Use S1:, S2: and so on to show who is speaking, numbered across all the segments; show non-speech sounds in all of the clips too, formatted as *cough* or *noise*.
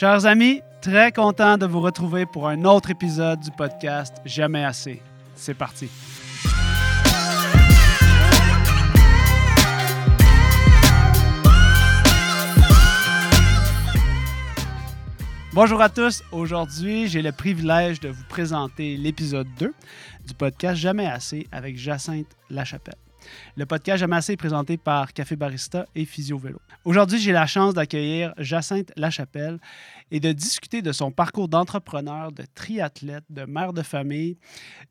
S1: Chers amis, très content de vous retrouver pour un autre épisode du podcast Jamais assez. C'est parti. Bonjour à tous. Aujourd'hui, j'ai le privilège de vous présenter l'épisode 2 du podcast Jamais assez avec Jacinthe Lachapelle. Le podcast Jamais assez est présenté par Café Barista et Physio Vélo. Aujourd'hui, j'ai la chance d'accueillir Jacinthe Lachapelle et de discuter de son parcours d'entrepreneur, de triathlète, de mère de famille.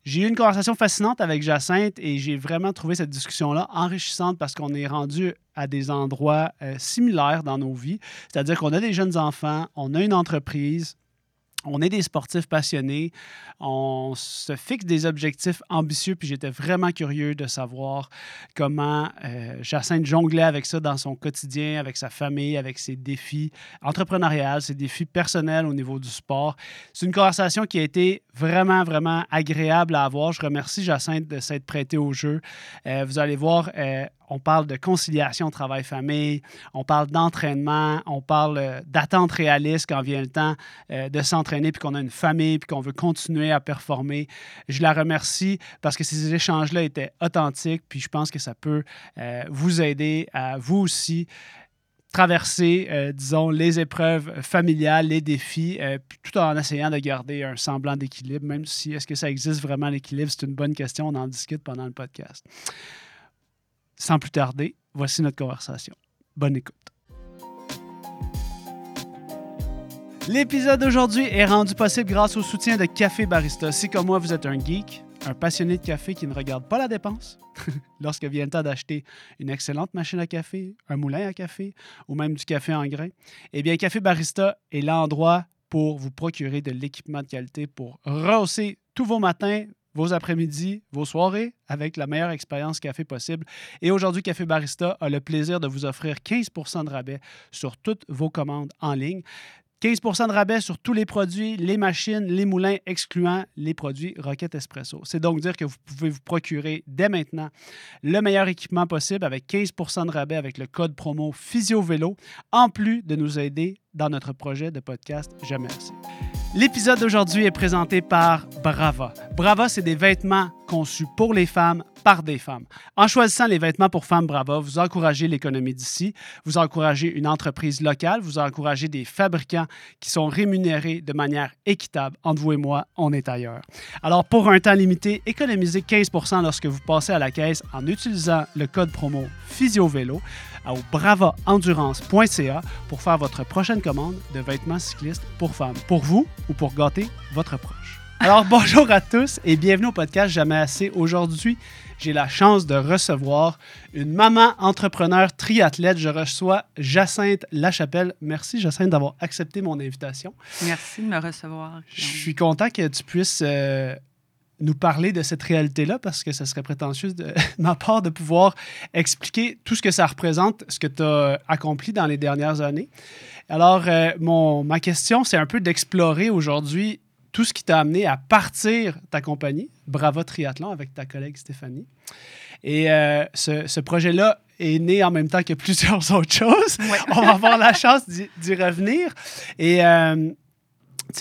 S1: J'ai eu une conversation fascinante avec Jacinthe et j'ai vraiment trouvé cette discussion-là enrichissante parce qu'on est rendu à des endroits euh, similaires dans nos vies. C'est-à-dire qu'on a des jeunes enfants, on a une entreprise, on est des sportifs passionnés, on se fixe des objectifs ambitieux, puis j'étais vraiment curieux de savoir comment euh, Jacinthe jonglait avec ça dans son quotidien, avec sa famille, avec ses défis entrepreneuriaux, ses défis personnels au niveau du sport. C'est une conversation qui a été vraiment, vraiment agréable à avoir. Je remercie Jacinthe de s'être prêté au jeu. Euh, vous allez voir, euh, on parle de conciliation travail-famille, on parle d'entraînement, on parle euh, d'attente réaliste quand vient le temps euh, de s'entraîner, puis qu'on a une famille, puis qu'on veut continuer à performer. Je la remercie parce que ces échanges-là étaient authentiques, puis je pense que ça peut euh, vous aider à vous aussi traverser, disons, les épreuves familiales, les défis, tout en essayant de garder un semblant d'équilibre, même si est-ce que ça existe vraiment l'équilibre, c'est une bonne question, on en discute pendant le podcast. Sans plus tarder, voici notre conversation. Bonne écoute. L'épisode d'aujourd'hui est rendu possible grâce au soutien de Café Barista. Si comme moi, vous êtes un geek, un passionné de café qui ne regarde pas la dépense, *laughs* lorsque vient le temps d'acheter une excellente machine à café, un moulin à café ou même du café en grains, eh bien, Café Barista est l'endroit pour vous procurer de l'équipement de qualité pour rehausser tous vos matins, vos après-midi, vos soirées avec la meilleure expérience café possible. Et aujourd'hui, Café Barista a le plaisir de vous offrir 15% de rabais sur toutes vos commandes en ligne. 15% de rabais sur tous les produits, les machines, les moulins, excluant les produits Rocket Espresso. C'est donc dire que vous pouvez vous procurer dès maintenant le meilleur équipement possible avec 15% de rabais avec le code promo PhysioVélo, en plus de nous aider dans notre projet de podcast Jamais assez. L'épisode d'aujourd'hui est présenté par Brava. Brava, c'est des vêtements conçus pour les femmes par des femmes. En choisissant les vêtements pour femmes Brava, vous encouragez l'économie d'ici, vous encouragez une entreprise locale, vous encouragez des fabricants qui sont rémunérés de manière équitable. Entre vous et moi, on est ailleurs. Alors, pour un temps limité, économisez 15% lorsque vous passez à la caisse en utilisant le code promo PhysioVélo au bravaendurance.ca pour faire votre prochaine commande de vêtements cyclistes pour femmes, pour vous ou pour gâter votre proche. Alors *laughs* bonjour à tous et bienvenue au podcast Jamais assez. Aujourd'hui, j'ai la chance de recevoir une maman entrepreneur triathlète. Je reçois Jacinthe Lachapelle. Merci Jacinthe d'avoir accepté mon invitation.
S2: Merci de me recevoir.
S1: Je suis content que tu puisses euh, nous parler de cette réalité-là parce que ce serait prétentieux *laughs* de ma part de pouvoir expliquer tout ce que ça représente, ce que tu as accompli dans les dernières années. Alors, euh, mon, ma question, c'est un peu d'explorer aujourd'hui tout ce qui t'a amené à partir ta compagnie, Brava Triathlon, avec ta collègue Stéphanie. Et euh, ce, ce projet-là est né en même temps que plusieurs *laughs* autres choses. On va avoir la chance d'y revenir. Et euh,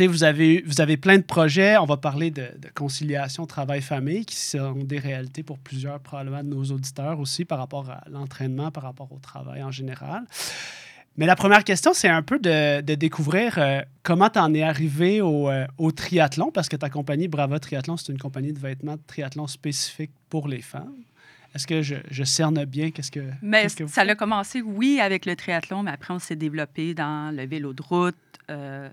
S1: vous avez, vous avez plein de projets. On va parler de, conciliation travail-famille qui sont des réalités pour plusieurs, probablement, de nos auditeurs aussi par rapport à l'entraînement, par rapport au travail en général. Mais la première question, c'est un peu de, découvrir euh, comment tu en es arrivé euh, au, triathlon, parce que ta compagnie Brava Triathlon, c'est une compagnie de vêtements de triathlon spécifique pour les femmes. Est-ce que je, cerne bien? Qu'est-ce que.
S2: Mais ça a commencé, oui, avec le triathlon, mais après, on s'est développé dans le vélo de route. Euh,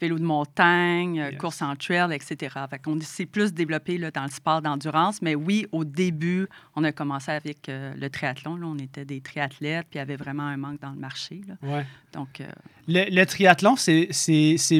S2: vélo de montagne, euh, course en trail, etc. Fait qu'on s'est plus développé là, dans le sport d'endurance. Mais oui, au début, on a commencé avec euh, le triathlon. Là. On était des triathlètes, puis il y avait vraiment un manque dans le marché. Là.
S1: Ouais. Donc, euh, le, triathlon, c'est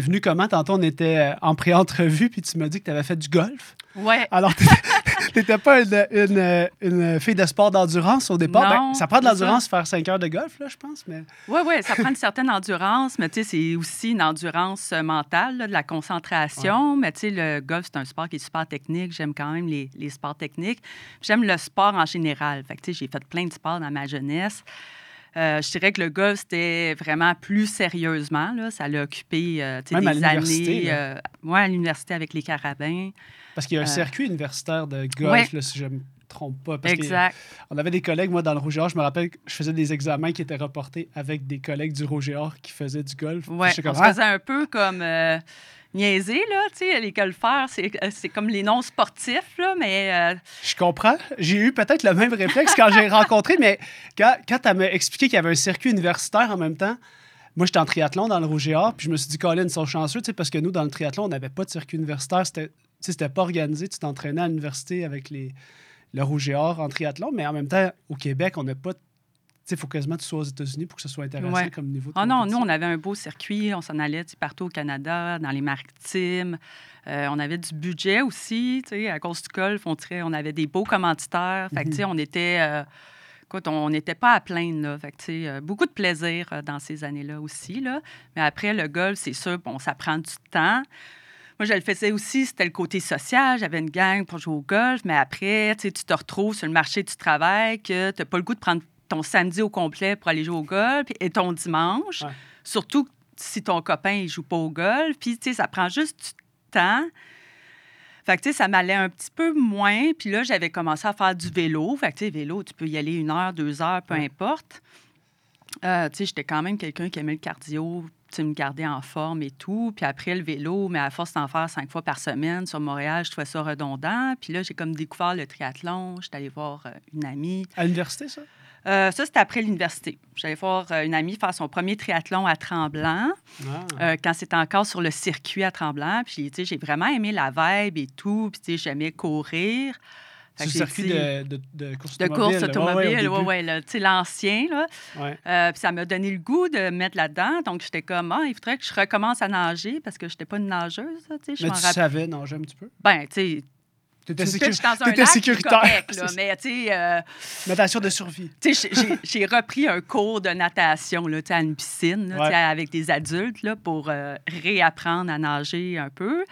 S1: venu comment? Tantôt, on était en pré-entrevue, puis tu m'as dit que tu avais fait du golf.
S2: Oui.
S1: Alors, *laughs* T'étais pas une, une, fille de sport d'endurance au départ? Ben, ça prend de l'endurance faire 5 heures de golf, là, je pense. Mais...
S2: Oui, oui, ça prend une certaine endurance, mais c'est aussi une endurance mentale, de la concentration. Mais tu sais, le golf, c'est un sport qui est super technique. J'aime quand même les, les sports techniques. J'aime le sport en général. Fait que j'ai fait plein de sports dans ma jeunesse. Euh, je dirais que le golf, c'était vraiment plus sérieusement. Là. Ça l'a occupé euh, des années.
S1: l'université,
S2: euh, à l'université avec les carabins.
S1: Parce qu'il y a un
S2: Euh,
S1: circuit universitaire de golf,
S2: ouais.
S1: là, si je ne me trompe pas. Parce que
S2: exact.
S1: on avait des collègues, moi, dans le Rouge et Or, je me rappelle que je faisais des examens qui étaient reportés avec des collègues du Rouge et Or qui faisaient du golf.
S2: Ouais, on
S1: comme,
S2: se
S1: Ah,
S2: faisait un peu comme euh, niaiser, là, tu sais, les golfeurs, c'est euh, comme les non sportifs, là, mais euh,
S1: Je comprends. J'ai eu peut-être le même réflexe quand j'ai rencontré, mais quand, quand elle m'a expliqué qu'il y avait un circuit universitaire en même temps, moi, j'étais en triathlon dans le Rouge et Or, puis je me suis dit, Colin, ils sont chanceux, tu sais, parce que nous, dans le triathlon, on n'avait pas de circuit universitaire. C'était, tu c'était pas organisé. Tu t'entraînais à l'université avec les, le Rouge et Or en triathlon, mais en même temps, au Québec, on n'a pas. Tu sais, il faut quasiment que tu sois aux États-Unis pour que ce soit intéressant
S2: Ouais.
S1: comme niveau de
S2: Ah non, nous, on avait un beau circuit. On s'en allait partout au Canada, dans les maritimes. Euh, on avait du budget aussi. tu sais, À cause du golf, on, avait des beaux commanditaires. Fait que, tu sais, on était... euh, écoute, on n'était pas à plaindre. Là. Fait que, tu sais, euh, beaucoup de plaisir euh, dans ces années-là aussi. Là. Mais après, le golf, c'est sûr, bon, ça prend du temps. Moi, je le faisais aussi, c'était le côté social. J'avais une gang pour jouer au golf, mais après, tu te retrouves sur le marché du travail que tu n'as pas le goût de prendre ton samedi au complet pour aller jouer au golf et ton dimanche.
S1: Ouais.
S2: Surtout si ton copain ne joue pas au golf. Puis, tu sais, ça prend juste du temps. Fait que, tu sais, ça m'allait un petit peu moins. Puis là, j'avais commencé à faire du vélo. Fait que, tu sais, vélo, tu peux y aller une heure, deux heures, peu
S1: Ouais.
S2: importe. Euh, tu sais, j'étais quand même quelqu'un qui aimait le cardio, me garder en forme et tout. Puis après, le vélo, mais à force d'en faire cinq fois par semaine sur Montréal, je trouvais ça redondant. Puis là, j'ai comme découvert le triathlon. J'étais allée voir euh, une amie.
S1: À l'université, ça?
S2: Euh, ça, c'était après l'université. J'allais voir euh, une amie faire son premier triathlon à Tremblant,
S1: Ah.
S2: euh, quand c'était encore sur le circuit à Tremblant. Puis, tu sais, j'ai vraiment aimé la vibe et tout. Puis, tu sais, j'aimais courir. J'ai
S1: circuit
S2: dit-
S1: de, de, de course
S2: de
S1: automobile.
S2: course.
S1: Ouais, ouais,
S2: automobile,
S1: au
S2: ouais,
S1: début.
S2: ouais, sais, l'ancien, là.
S1: Ouais.
S2: Euh, puis ça m'a donné le goût de me mettre là-dedans. Donc, j'étais comme, ah, il faudrait que je recommence à nager parce que je n'étais pas une nageuse, là, tu sais. Je
S1: Mais tu
S2: rappelle.
S1: savais nager un petit peu?
S2: Ben, tu sais,
S1: t'étais
S2: suis
S1: sécuritaire.
S2: correct, là. *laughs* Mais, tu sais, euh,
S1: Natation de survie.
S2: tu sais, j'ai- repris un cours de natation, là, tu sais, à une piscine, là,
S1: Ouais.
S2: avec des adultes, là, pour euh, réapprendre à nager un peu.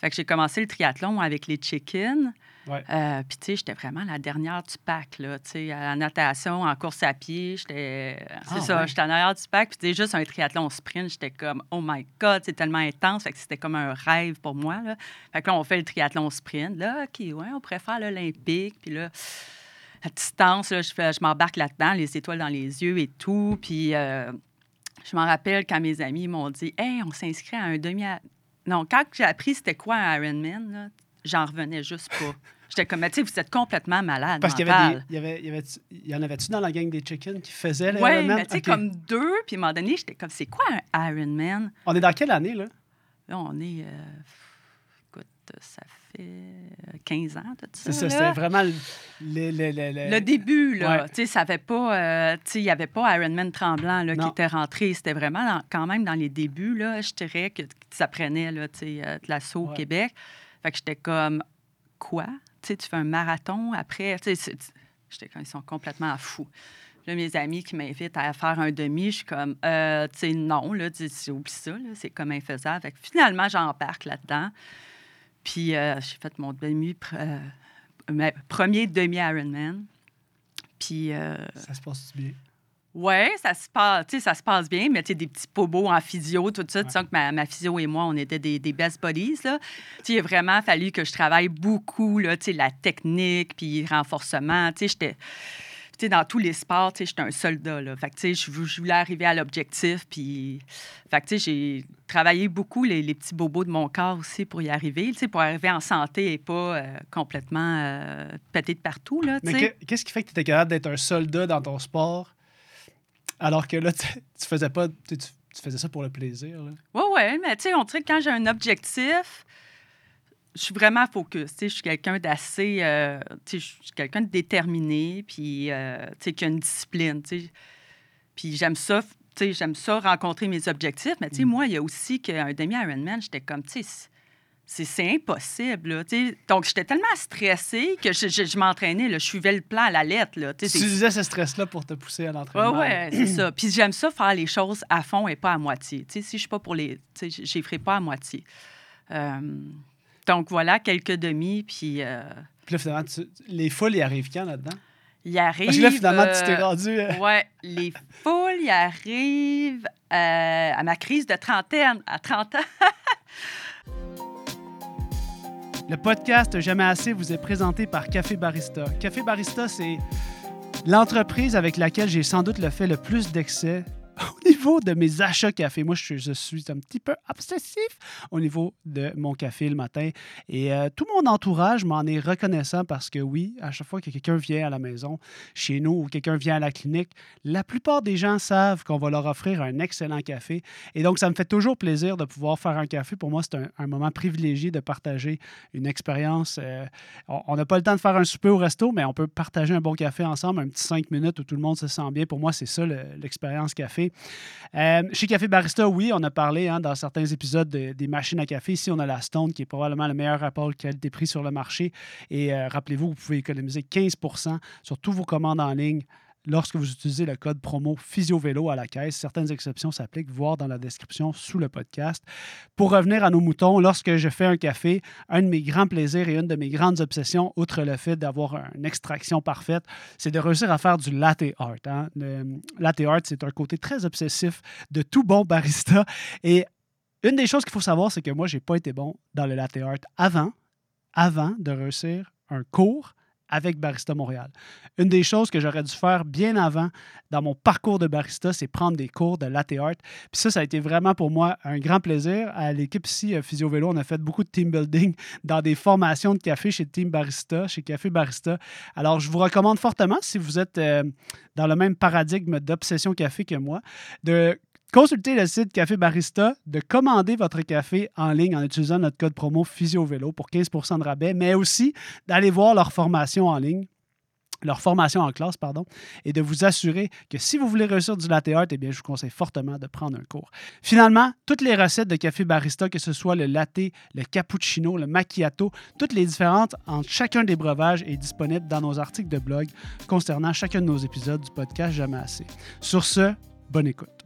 S2: Fait que j'ai commencé le triathlon avec les chickens.
S1: Ouais.
S2: Euh, Puis, tu sais, j'étais vraiment la dernière du pack, là. Tu sais, à la natation, en course à pied, j'étais. C'est
S1: Ah,
S2: ça,
S1: ouais.
S2: j'étais en arrière du pack. Puis, tu sais, juste un triathlon sprint, j'étais comme, oh my God, c'est tellement intense. Fait que c'était comme un rêve pour moi, là. Fait que là, on fait le triathlon sprint. Là, OK, ouais, on pourrait faire l'Olympique. Puis là, à distance, là, je, je m'embarque là-dedans, les étoiles dans les yeux et tout. Puis, euh, je m'en rappelle quand mes amis m'ont dit, hey, on s'inscrit à un demi. Non, quand j'ai appris c'était quoi un Ironman, là, j'en revenais juste pas. J'étais comme, Mais tu sais, vous êtes complètement malade.
S1: Parce qu'il y avait des. Il y, avait, il, y avait, il y en avait-tu dans la gang des chickens qui faisaient
S2: Oui,
S1: l'Ironman?
S2: mais tu sais, comme deux. Puis à un moment donné, j'étais comme, c'est quoi un Ironman?
S1: On est dans quelle année, là?
S2: Là, on est. euh, écoute, ça fait euh, 15 ans, tout ça.
S1: C'est ça, c'était vraiment le, le, le, le-
S2: début, là,
S1: Ouais.
S2: tu sais, ça avait pas, euh, tu sais, il n'y avait pas Ironman Tremblant là, qui était rentré. C'était vraiment dans- quand même dans les débuts, là, je dirais que ça prenait, là, tu sais, euh, de l'assaut
S1: Ouais.
S2: au Québec. Fait que j'étais comme, quoi? Tu sais, tu fais un marathon après, tu sais, j'étais comme, ils sont complètement fous. Là, mes amis qui m'invitent à faire un demi, je suis comme, euh, tu sais, non, là, oublie ça, c'est comme infaisable. Fait finalement, j'embarque là-dedans. Puis euh, j'ai fait mon demi, euh, ma- premier demi-Ironman. Puis, euh,
S1: Ça se passe bien?
S2: Ouais, ça se passe, ça se passe bien, mais tu sais, des petits pobos en physio, tout ça. Tu sens que ma, ma physio et moi, on était des, des best buddies, là. Tu sais, il a vraiment fallu que je travaille beaucoup, là, tu sais, la technique, puis renforcement. Tu sais, j'étais... Tu sais, dans tous les sports, tu sais, j'étais un soldat, là. Fait que, tu sais, je vou- je voulais arriver à l'objectif, puis... Fait que, tu sais, j'ai travaillé beaucoup les, les petits bobos de mon corps aussi pour y arriver, tu sais, pour arriver en santé et pas euh, complètement euh, pété de partout, là,
S1: Mais qu'est-ce qui fait que tu étais capable d'être un soldat dans ton sport? Alors que là, *laughs* tu, tu faisais pas. Tu, tu- faisais ça pour le plaisir. Là.
S2: Oui, oui, mais tu sais, on dirait que quand j'ai un objectif, je suis vraiment focus. Je suis quelqu'un d'assez. euh, je suis quelqu'un de déterminé, puis, euh, qui a une discipline. Puis j'aime ça. J'aime ça rencontrer mes objectifs, mais tu sais,
S1: Mm.
S2: moi, il y a aussi qu'un demi-Ironman, j'étais comme, tu sais, c'est- impossible, là. Donc, j'étais tellement stressée que je, je- je m'entraînais, je suivais le plan à la lettre, là, tu
S1: utilisais ce stress-là pour te pousser à
S2: oui,
S1: l'entraînement.
S2: ouais, c'est ça. Puis j'aime ça faire les choses à fond et pas à moitié. Si je suis pas pour les. Je les ferai pas à moitié. Euh, donc voilà, quelques demi, puis. euh,
S1: Puis là, finalement, tu- les foules, ils arrivent quand là-dedans?
S2: Il arrive.
S1: Parce que là, finalement, tu t'es
S2: euh,
S1: rendu.
S2: Ouais, les foules, ils arrivent à ma crise de trentaine, à 30 ans. *laughs*
S1: Le podcast Jamais assez vous est présenté par Café Barista. Café Barista, c'est l'entreprise avec laquelle j'ai sans doute le fait le plus d'excès *laughs* au niveau de mes achats café. Moi, je, suis un petit peu obsessif au niveau de mon café le matin. Et euh, tout mon entourage m'en est reconnaissant parce que oui, à chaque fois que quelqu'un vient à la maison, chez nous, ou quelqu'un vient à la clinique, la plupart des gens savent qu'on va leur offrir un excellent café. Et donc, ça me fait toujours plaisir de pouvoir faire un café. Pour moi, c'est un, moment privilégié de partager une expérience. euh, on n'a pas le temps de faire un souper au resto, mais on peut partager un bon café ensemble, un petit cinq minutes où tout le monde se sent bien. Pour moi, c'est ça le- l'expérience Euh, chez Café Barista, oui, on a parlé hein, dans certains épisodes de- des machines à café. Ici, on a la Stone, qui est probablement le meilleur rapport qualité-prix sur le marché. Et euh, rappelez-vous, vous pouvez économiser 15% sur tous vos commandes en ligne lorsque vous utilisez le code promo PhysioVélo à la caisse. Certaines exceptions s'appliquent, voir dans la description sous le podcast. Pour revenir à nos moutons, lorsque je fais un café, un de mes grands plaisirs et une de mes grandes obsessions, outre le fait d'avoir une extraction parfaite, c'est de réussir à faire du latte art. hein. Le latte art, c'est un côté très obsessif de tout bon barista. Et une des choses qu'il faut savoir, c'est que moi, je n'ai pas été bon dans le latte art avant, avant de réussir un cours avec Barista Montréal. Une des choses que j'aurais dû faire bien avant dans mon parcours de barista, c'est prendre des cours de latte art. Puis ça, ça a été vraiment pour moi un grand plaisir. À l'équipe ici, euh, Physio Vélo, on a fait beaucoup de team building dans des formations de café chez Team Barista, chez Café Barista. Alors, je vous recommande fortement, si vous êtes euh, dans le même paradigme d'obsession café que moi, de consulter le site Café Barista, de commander votre café en ligne en utilisant notre code promo PhysioVélo pour 15% de rabais, mais aussi d'aller voir leur formation en ligne leur formation en classe, pardon, et de vous assurer que si vous voulez réussir du latte art, eh bien, je vous conseille fortement de prendre un cours. Finalement, toutes les recettes de café barista, que ce soit le latte, le cappuccino, le macchiato, toutes les différentes entre chacun des breuvages est disponible dans nos articles de blog concernant chacun de nos épisodes du podcast Jamais assez. Sur ce, bonne écoute.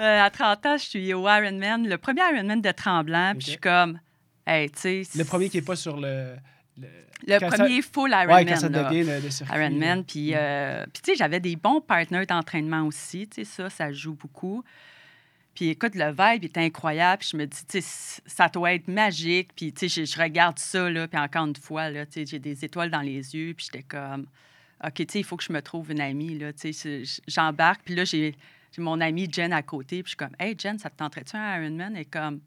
S2: Euh, à 30 ans, je suis au Ironman, le premier Ironman de Tremblant, puis je suis comme, hey, tu sais.
S1: Le premier qui n'est pas sur le... le...
S2: Le
S1: quand ça-
S2: premier full
S1: Ouais,
S2: Ironman.
S1: quand ça
S2: là.
S1: devient le, le circuit.
S2: Ironman. Puis,
S1: Mm.
S2: euh, puis tu sais, j'avais des bons partenaires d'entraînement aussi. Tu sais, ça, ça joue beaucoup. Puis écoute, le vibe est incroyable. Puis je me dis, tu sais, ça doit être magique. Puis tu sais, je, je regarde ça, là. Puis encore une fois, là, tu sais, j'ai des étoiles dans les yeux. Puis j'étais comme, OK, tu sais, il faut que je me trouve une amie, là. Tu sais, je- j'embarque. Puis là, j'ai j'ai mon amie Jen à côté. Puis je suis comme, Hey, Jen, ça te tenterait-tu un Ironman? Et comme,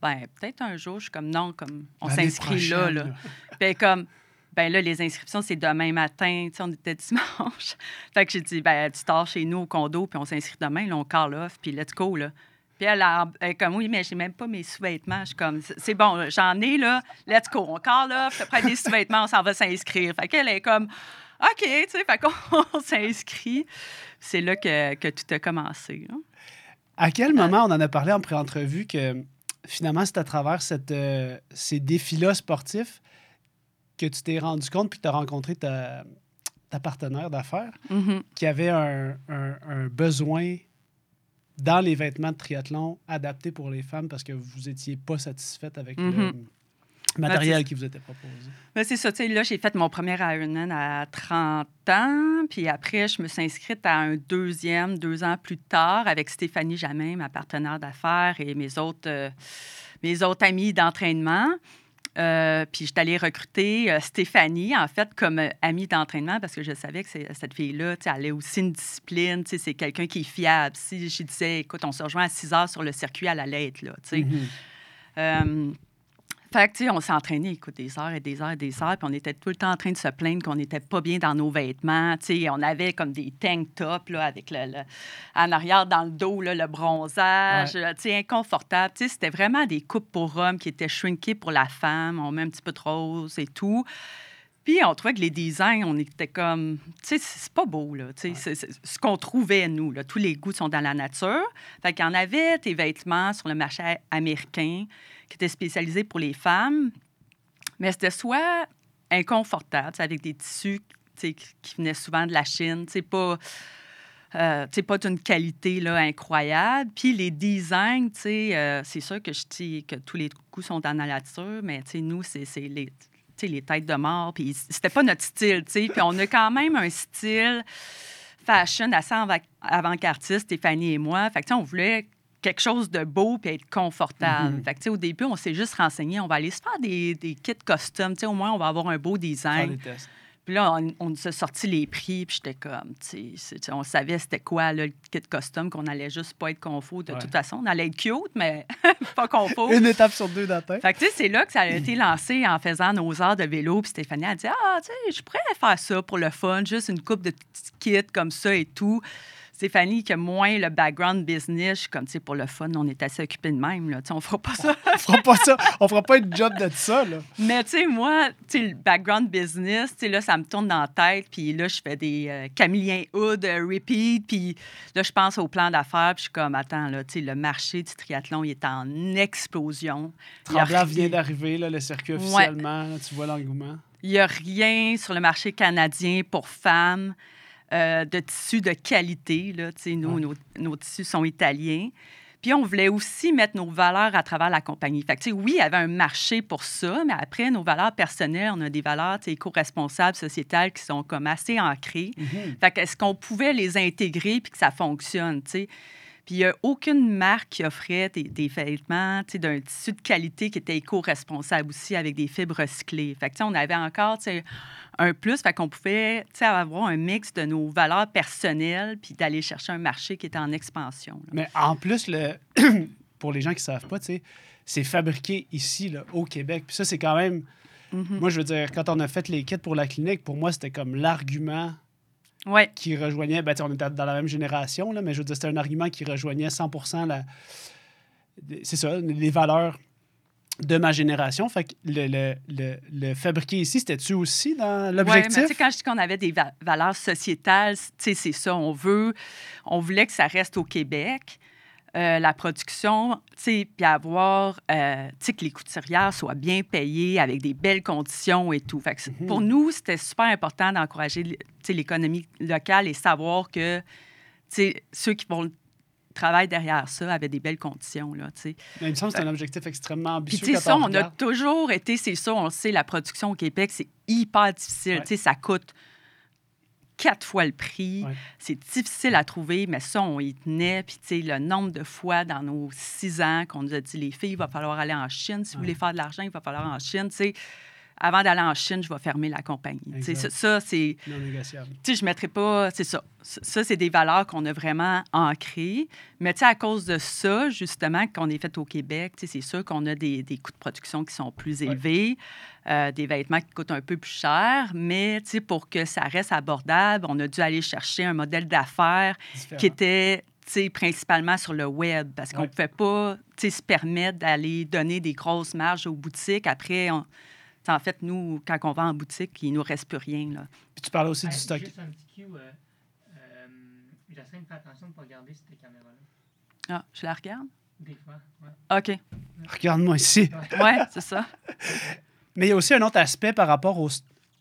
S2: ben, peut-être un jour. Je suis comme, non, comme, on s'inscrit là, là. *laughs* Puis comme, ben là, les inscriptions, c'est demain matin. Tu sais, on était dimanche. *laughs* fait que j'ai dit, ben, tu pars chez nous au condo, puis on s'inscrit demain, là, on call off, puis let's go, là. Puis elle, a- elle comme, oui, mais j'ai même pas mes sous-vêtements. Je suis comme, c'est bon, j'en ai, là, let's go. On call off, je te prends des sous-vêtements, on s'en va s'inscrire. Fait qu'elle est comme, OK, tu sais, fait qu'on *laughs* s'inscrit. C'est là que, que tout a commencé. là.
S1: À quel moment on en a parlé en pré-entrevue que finalement, c'est à travers cette, euh, ces défis-là sportifs que tu t'es rendu compte puis que tu as rencontré ta, ta partenaire d'affaires
S2: Mhm.
S1: qui avait un, un- un besoin dans les vêtements de triathlon adaptés pour les femmes parce que vous n'étiez pas satisfaite avec le matériel qui vous était proposé.
S2: Ben, c'est ça, tu sais, là, j'ai fait mon premier Ironman à 30 ans, puis après, je me suis inscrite à un deuxième, deux ans plus tard, avec Stéphanie Jamin, ma partenaire d'affaires, et mes autres, euh, mes autres amis d'entraînement. Euh, puis je suis allée recruter euh, Stéphanie, en fait, comme euh, amie d'entraînement, parce que je savais que cette fille-là, elle a aussi une discipline, c'est quelqu'un qui est fiable. Si je disais, écoute, on se rejoint à 6 heures sur le circuit, elle allait être là, tu sais.
S1: Mhm.
S2: Euh, fait que, tu sais, on s'est entraîné, écoute, des heures et des heures et des heures, puis on était tout le temps en train de se plaindre qu'on n'était pas bien dans nos vêtements. Tu sais, on avait comme des tank tops, là, avec le, le- en arrière dans le dos, là, le bronzage, tu sais, inconfortable. Tu sais, c'était vraiment des coupes pour hommes qui étaient shrinkées pour la femme. On met un petit peu de rose et tout. Puis on trouvait que les designs, on était comme, tu sais, c'est pas beau, là. Tu sais, c'est- c'est ce qu'on trouvait, nous, là. Tous les goûts sont dans la nature. Fait qu'il y en avait des vêtements sur le marché américain qui étaient spécialisés pour les femmes, mais c'était soit inconfortable, avec des tissus qui venaient souvent de la Chine, pas... euh, pas d'une qualité là, incroyable. Puis les designs, euh, c'est sûr que que tous les goûts sont dans la nature, mais nous, c'est les, têtes de mort. Puis c'était pas notre style. Puis on a quand même un style fashion assez avant-gardiste, Stéphanie et moi. Fait on voulait quelque chose de beau puis être confortable. Mm-hmm. Fait que, au début, on s'est juste renseigné, on va aller se faire des, des kits costumes. Au moins, on va avoir un beau design. Puis là, on, on nous a sorti les prix, puis j'étais comme, tu sais, on savait c'était quoi le kit costume, qu'on allait juste pas être confort. De toute façon, on allait être cute, mais *laughs* pas confort. *laughs*
S1: Une étape sur deux d'atteinte.
S2: Fait que, tu sais, c'est là que ça a été lancé en faisant nos heures de vélo. Puis Stéphanie a dit, ah, tu sais, je pourrais faire ça pour le fun, juste une coupe de petits kits comme ça et tout. Stéphanie, qui a moins le background business, comme, tu sais, pour le fun, on est assez occupé de même, là. Tu sais, on fera pas ça.
S1: on fera pas ça. On fera pas une job de ça, là.
S2: Mais, tu sais, moi, tu sais, le background business, tu sais, là, ça me tourne dans la tête, puis là, je fais des euh, Camillien Hood euh, repeat, puis là, je pense au plan d'affaires, puis je suis comme, attends, là, tu sais, le marché du triathlon, il est en explosion.
S1: Tremblant vient d'arriver, là, le circuit officiellement, tu vois l'engouement.
S2: Il n'y a rien sur le marché canadien pour femmes. Euh, de tissus de qualité. Là, nous, nos, nos, tissus sont italiens. Puis on voulait aussi mettre nos valeurs à travers la compagnie. Fait que, oui, il y avait un marché pour ça, mais après, nos valeurs personnelles, on a des valeurs éco-responsables, sociétales qui sont comme assez ancrées. Fait que, est-ce qu'on pouvait les intégrer puis que ça fonctionne? Puis il n'y a aucune marque qui offrait des, des vêtements d'un tissu de qualité qui était éco-responsable aussi avec des fibres recyclées. Fait que, on avait encore un plus, fait qu'on pouvait avoir un mix de nos valeurs personnelles puis d'aller chercher un marché qui était en expansion.
S1: Mais en plus, le... *clears throat* pour les gens qui ne savent pas, c'est fabriqué ici, là, au Québec. Puis ça, c'est quand même. Mm-hmm. Moi, je veux dire, quand on a fait les kits pour la clinique, pour moi, c'était comme l'argument
S2: ouais.
S1: qui rejoignait, ben, on était dans la même génération, là, mais je veux dire, c'était un argument qui rejoignait 100 la, c'est ça, les valeurs de ma génération. Fait que le, le, le, le fabriquer ici, c'était-tu aussi dans l'objectif?
S2: Oui, mais quand je dis qu'on avait des valeurs sociétales, c'est ça, on veut, on voulait que ça reste au Québec. Euh, la production, puis avoir, euh, que les couturières soient bien payées avec des belles conditions et tout. Fait mhm. Pour nous, c'était super important d'encourager l'économie locale et savoir que ceux qui vont travailler derrière ça avaient des belles conditions. Là,
S1: Mais il me semble que c'est un objectif extrêmement ambitieux.
S2: Puis, ça, on, a toujours été, c'est ça, on le sait, la production au Québec, c'est hyper difficile. Ça coûte quatre fois le prix. C'est difficile à trouver, mais ça, on y tenait. Puis, tu sais, le nombre de fois dans nos six ans qu'on nous a dit, les filles, il va falloir aller en Chine. Si vous voulez faire de l'argent, il va falloir en Chine. Tu sais, avant d'aller en Chine, je vais fermer la compagnie. Ça, ça c'est.
S1: Non négociable.
S2: Je ne mettrai pas. C'est ça. Ça, c'est des valeurs qu'on a vraiment ancrées. Mais à cause de ça, justement, qu'on est fait au Québec, c'est sûr qu'on a des, des, coûts de production qui sont plus élevés, euh, des vêtements qui coûtent un peu plus cher. Mais pour que ça reste abordable, on a dû aller chercher un modèle d'affaires qui était principalement sur le web, parce qu'on ne pouvait pas se permettre d'aller donner des grosses marges aux boutiques. Après, on, en fait, nous, quand on va en boutique, il ne nous reste plus rien. Là.
S1: Puis tu parles aussi du stock.
S3: Juste un petit cue. Euh, euh, J'essaie de faire attention de ne pas regarder cette caméra-là.
S2: Ah, je la regarde?
S3: Des fois, ouais.
S2: OK.
S1: Regarde-moi ici.
S2: Oui, c'est ça. *laughs*
S1: Mais il y a aussi un autre aspect par rapport au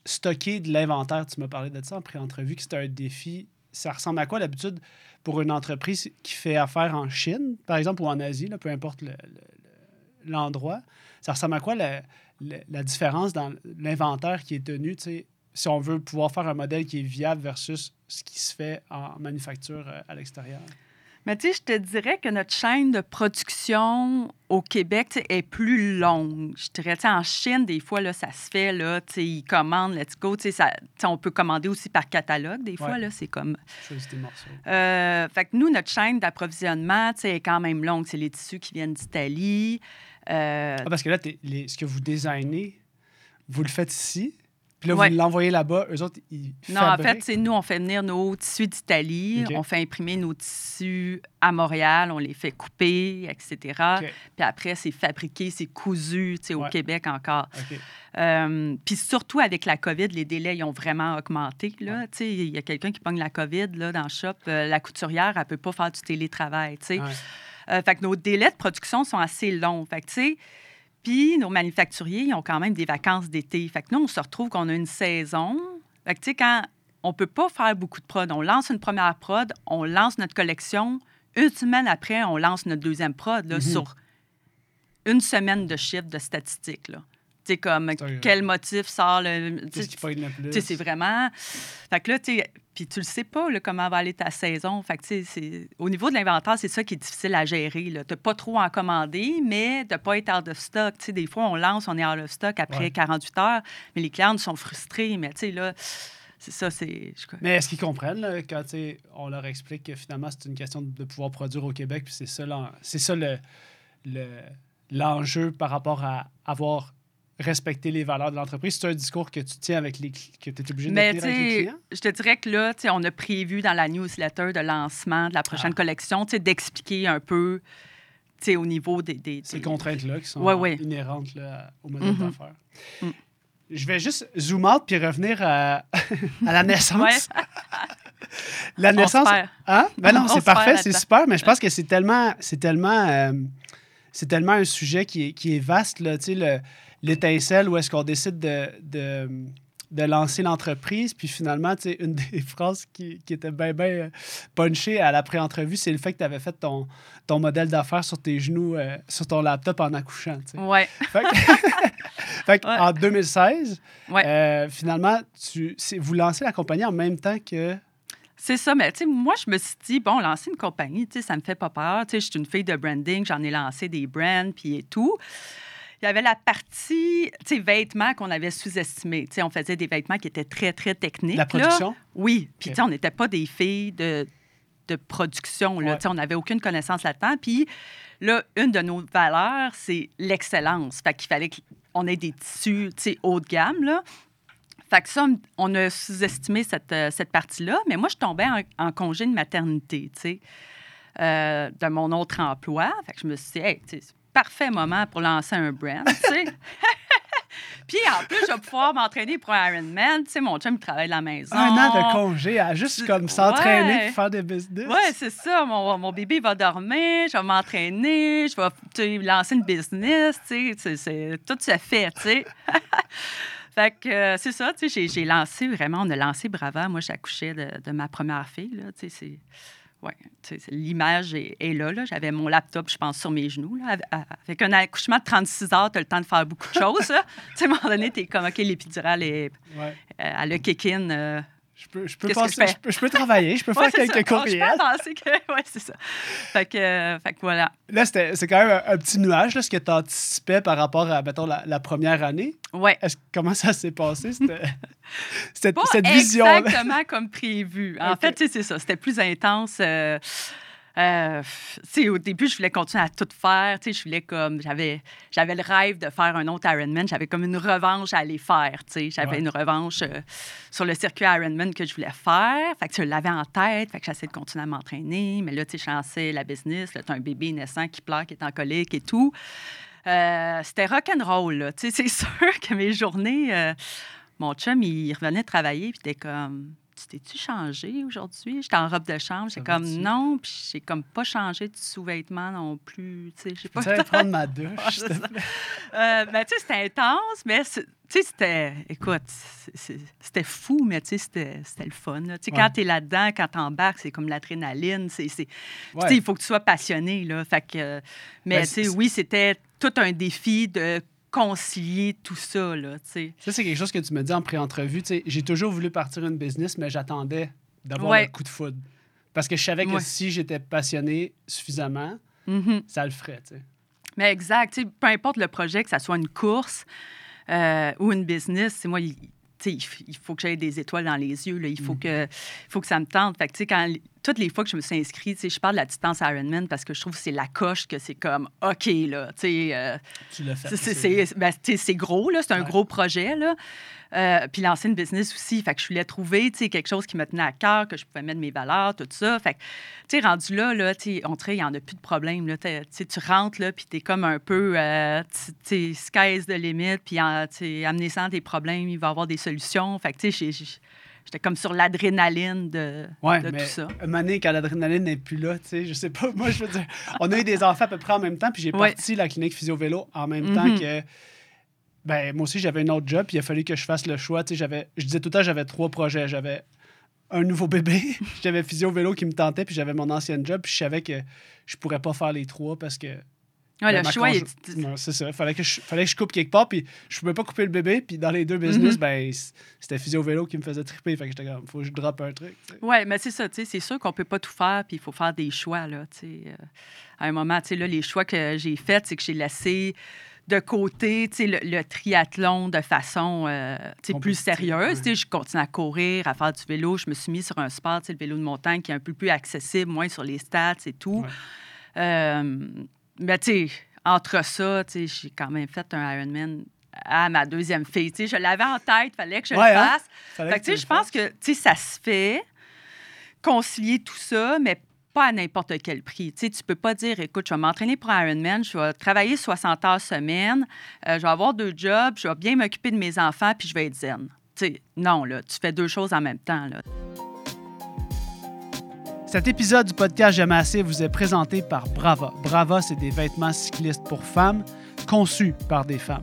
S1: stocker de l'inventaire. Tu m'as parlé de ça en pré-entrevue, que c'était un défi. Ça ressemble à quoi d'habitude pour une entreprise qui fait affaire en Chine, par exemple, ou en Asie, là, peu importe l'endroit? ça ressemble à quoi la, la, différence dans l'inventaire qui est tenu, si on veut pouvoir faire un modèle qui est viable versus ce qui se fait en manufacture euh, à l'extérieur?
S2: Mais tu sais, je te dirais que notre chaîne de production au Québec est plus longue. Je dirais, en Chine, des fois, là, ça se fait, là, ils commandent, let's go. Ça, on peut commander aussi par catalogue, des fois, là, c'est comme... Euh, fait que nous, notre chaîne d'approvisionnement, est quand même longue. C'est les tissus qui viennent d'Italie.
S1: Euh, ah, parce que là, ce que vous designez, vous le faites ici, puis là, vous l'envoyez là-bas, eux autres, ils
S2: Non, en fait, c'est nous, on fait venir nos tissus d'Italie, on fait imprimer nos tissus à Montréal, on les fait couper, etc. Puis après, c'est fabriqué, c'est cousu, tu sais, au Québec encore. Euh, puis surtout avec la COVID, les délais ils ont vraiment augmenté. Là. sais, Il y a quelqu'un qui pogne la COVID là, dans le shop, euh, la couturière, elle ne peut pas faire du télétravail. tu sais. Euh, fait que nos délais de production sont assez longs. Fait que, tu sais, puis nos manufacturiers, ils ont quand même des vacances d'été. Fait que nous, on se retrouve qu'on a une saison. Fait que, tu sais, quand on peut pas faire beaucoup de prod, on lance une première prod, on lance notre collection. Une semaine après, on lance notre deuxième prod là, mm-hmm. sur une semaine de chiffres de statistiques. Là. Sais, comme quel motif sort le. tu c'est vraiment. Fait que là, tu puis tu le sais pas, là, comment va aller ta saison. Fait que, tu sais, c'est- au niveau de l'inventaire, c'est ça qui est difficile à gérer. Tu n'as pas trop à en commander, mais de ne pas être out of stock. Tu sais, des fois, on lance, on est out of stock après
S1: Ouais.
S2: 48 heures, mais les clients sont frustrés. Mais tu sais, là, c'est ça, c'est.
S1: Mais est-ce qu'ils comprennent là, quand on leur explique que finalement c'est une question de pouvoir produire au Québec, puis c'est ça, c'est ça le, le- l'enjeu par rapport à avoir respecté les valeurs de l'entreprise. C'est un discours que tu tiens avec les que tu es obligé de tenir avec les clients?
S2: je te dirais que là, on a prévu dans la newsletter de lancement de la prochaine
S1: Ah.
S2: collection, d'expliquer un peu, au niveau des. des-
S1: Ces
S2: des-
S1: contraintes-là qui sont
S2: Ouais, ouais.
S1: inhérentes là, au modèle
S2: Mhm.
S1: d'affaires.
S2: Mm.
S1: Je vais juste zoom out puis revenir à, *laughs* à la naissance. *laughs* La naissance. Hein? Ben non, *laughs*
S2: On
S1: c'est parfait, c'est super, mais je pense que c'est tellement, c'est tellement, euh, c'est tellement un sujet qui est, qui est vaste, là, tu sais, le- l'étincelle où est-ce qu'on décide de, de, de lancer l'entreprise, puis finalement, tu sais, une *laughs* des phrases qui, qui était bien, bien punchée à la pré-entrevue, c'est le fait que tu avais fait ton, ton modèle d'affaires sur tes genoux, euh, sur ton laptop en accouchant, tu sais.
S2: Ouais.
S1: Fait que- *laughs* fait que
S2: Ouais.
S1: en 2016,
S2: Ouais.
S1: euh, finalement, tu, vous lancez la compagnie en même temps que...
S2: C'est ça, mais tu sais, moi, je me suis dit, bon, lancer une compagnie, tu sais, ça me fait pas peur. Tu sais, je suis une fille de branding, j'en ai lancé des brands, puis et tout. Il y avait la partie, tu sais, vêtements qu'on avait sous-estimés. Tu sais, on faisait des vêtements qui étaient très, très techniques.
S1: La
S2: là.
S1: production?
S2: Oui. Puis, tu sais, on n'était pas des filles de, de production. Là.
S1: Ouais.
S2: Tu sais, On n'avait aucune connaissance là-dedans. Puis, là, une de nos valeurs, c'est l'excellence. Fait qu'il fallait qu'on ait des tissus, tu sais, haut de gamme, là. Fait que ça, on a sous-estimé cette, euh, cette partie-là. Mais moi, je tombais en, en congé de maternité, tu sais, euh, de mon autre emploi. Fait que je me suis dit, hey, tu sais, c'est parfait moment pour lancer un brand, tu sais. *laughs* Puis en plus, je vais pouvoir m'entraîner pour un Ironman. Tu sais, mon chum, il travaille de la maison.
S1: Un an de congé à juste comme s'entraîner
S2: Ouais.
S1: pour faire des business.
S2: Oui, c'est ça. Mon, mon bébé va dormir, je vais m'entraîner, je vais lancer une business. Tu sais, c'est- tout se fait, tu sais. *laughs* fait que euh, c'est ça, tu sais, j'ai- j'ai lancé vraiment, on a lancé Brava. Moi, j'accouchais de, de ma première fille, là, tu sais, c'est... Ouais, l'image est, est là, là. J'avais mon laptop, je pense, sur mes genoux. Là. Avec- un accouchement de 36 heures, tu as le temps de faire beaucoup de *laughs* choses. là. tu sais, à un moment donné, tu es comme, OK, l'épidurale, est,
S1: Ouais.
S2: euh, elle a kick-in. euh,
S1: Je peux, je peux,
S2: Qu'est-ce que
S1: passer-
S2: je fais?
S1: je peux, je peux travailler, je peux *laughs*
S2: Ouais,
S1: faire quelques
S2: ça. Oh,
S1: courriels.
S2: Je peux avancer que... Ouais, c'est ça. Fait que, euh, fait que voilà.
S1: Là, c'était- c'est quand même un, un petit nuage, là, ce que tu anticipais par rapport à, mettons, la, la première année. Est-ce, comment ça s'est passé, cette, *laughs* cette,
S2: Pas
S1: cette vision-là?
S2: exactement comme prévu. En *laughs* fait, c'est ça. C'était plus intense. euh, euh, au début, je voulais continuer à tout faire. Je voulais comme... J'avais, j'avais le rêve de faire un autre Ironman. J'avais comme une revanche à aller faire. J'avais
S1: Ouais.
S2: une revanche euh, sur le circuit Ironman que je voulais faire. Fait que je l'avais en tête. Fait que j'essayais de continuer à m'entraîner. Mais là, tu sais, je lançais la business. Là, tu as un bébé naissant qui pleure, qui est en colique et tout. Euh, c'était rock'n'roll, c'est *laughs* sûr que mes journées... mon chum, il revenait travailler, puis était comme... Tu t'es-tu changé aujourd'hui? J'étais en robe de chambre.
S1: Ça
S2: comme non, puis j'ai comme pas changé de sous-vêtements non plus. Tu sais, j'ai pas
S1: Tu prendre ma douche, plaît?
S2: Euh, ben, tu sais, c'était intense, mais tu sais, c'était. Écoute, c'était fou, mais tu sais, c'était le fun. là. Tu sais,
S1: Ouais.
S2: quand tu es là-dedans, quand tu embarques, c'est comme l'adrénaline. c'est tu sais, il faut que tu sois passionné. Là, fait que, euh, mais
S1: Ben,
S2: tu sais, oui, c'était tout un défi de concilier tout ça. Là, tu sais.
S1: Ça, c'est quelque chose que tu me dis en pré-entrevue. Tu sais, J'ai toujours voulu partir une business, mais j'attendais d'avoir
S2: Ouais.
S1: le coup de foudre. Parce que je savais que
S2: Ouais.
S1: si j'étais passionné suffisamment,
S2: Mhm.
S1: ça le ferait.
S2: Mais exact. tu sais, Peu importe le projet, que ça soit une course euh, ou une business, c'est moi, il, il faut que j'aie des étoiles dans les yeux. Là. Il faut,
S1: Mm.
S2: que, faut que ça me tente. Fait que, tu sais, quand, toutes les fois que je me suis inscrite, tu sais, je parle de la distance Ironman parce que je trouve que c'est la coche que c'est comme OK, là. tu sais, euh,
S1: Tu l'as fait.
S2: c'est- ben, tu gros, là. C'est un
S1: Ouais.
S2: gros projet, là. Euh, puis lancer une business aussi. Fait que je voulais trouver, tu sais, quelque chose qui me tenait à cœur, que je pouvais mettre mes valeurs, tout ça. Fait que, tu sais, rendu là, là, tu on il n'y en a plus de problème, là. Tu tu rentres, là, puis t'es comme un peu, euh, tu sais, sky's the limit, puis, tu amener sans tes problèmes, il va y avoir des solutions. Fait que, tu sais, j'étais comme sur l'adrénaline de,
S1: Ouais,
S2: de
S1: mais
S2: tout ça.
S1: une année, quand l'adrénaline n'est plus là, tu sais, je sais pas, *laughs* moi, je veux dire, on a eu des enfants à peu près en même temps, puis j'ai
S2: Ouais.
S1: parti la clinique physio-vélo en même temps
S2: Mhm.
S1: que, ben, moi aussi, j'avais un autre job, puis il a fallu que je fasse le choix, tu sais, j'avais, je disais tout le temps, j'avais trois projets, j'avais un nouveau bébé, *laughs* j'avais physio-vélo qui me tentait, puis j'avais mon ancien job, puis je savais que je pourrais pas faire les trois parce que
S2: Ouais,
S1: Ben,
S2: le choix est.
S1: Non, c'est ça. Fallait que, je, fallait que je coupe quelque part, puis je pouvais pas couper le bébé. Puis dans les deux business,
S2: Mhm.
S1: ben, c- c'était physio vélo qui me faisait triper. Fait que j'étais comme, faut que je droppe un truc. tu sais.
S2: Oui, mais c'est ça, tu sais, c'est sûr qu'on peut pas tout faire, puis il faut faire des choix, là, tu sais. euh, à un moment, tu sais, là, les choix que j'ai faits, c'est que j'ai laissé de côté, tu sais, le, le triathlon de façon, euh, tu sais, plus sérieuse.
S1: ouais.
S2: Tu sais, je continue à courir, à faire du vélo. Je me suis mis sur un sport, tu sais, le vélo de montagne, qui est un peu plus accessible, moins sur les stats et tout.
S1: Ouais.
S2: Euh, mais tu sais, entre ça, tu sais, j'ai quand même fait un Ironman à ma deuxième fille. Tu sais, je l'avais en tête, fallait que je
S1: Ouais,
S2: le
S1: hein?
S2: fasse.
S1: Fallait
S2: Fait que, tu sais, je pense que, tu sais, ça se fait, concilier tout ça, mais pas à n'importe quel prix. Tu sais, tu peux pas dire, écoute, je vais m'entraîner pour Ironman, je vais travailler 60 heures semaine, euh, je vais avoir deux jobs, je vais bien m'occuper de mes enfants, puis je vais être zen. Tu sais, non, là, tu fais deux choses en même temps, là.
S1: Cet épisode du podcast assez vous est présenté par Brava. Brava, c'est des vêtements cyclistes pour femmes conçus par des femmes.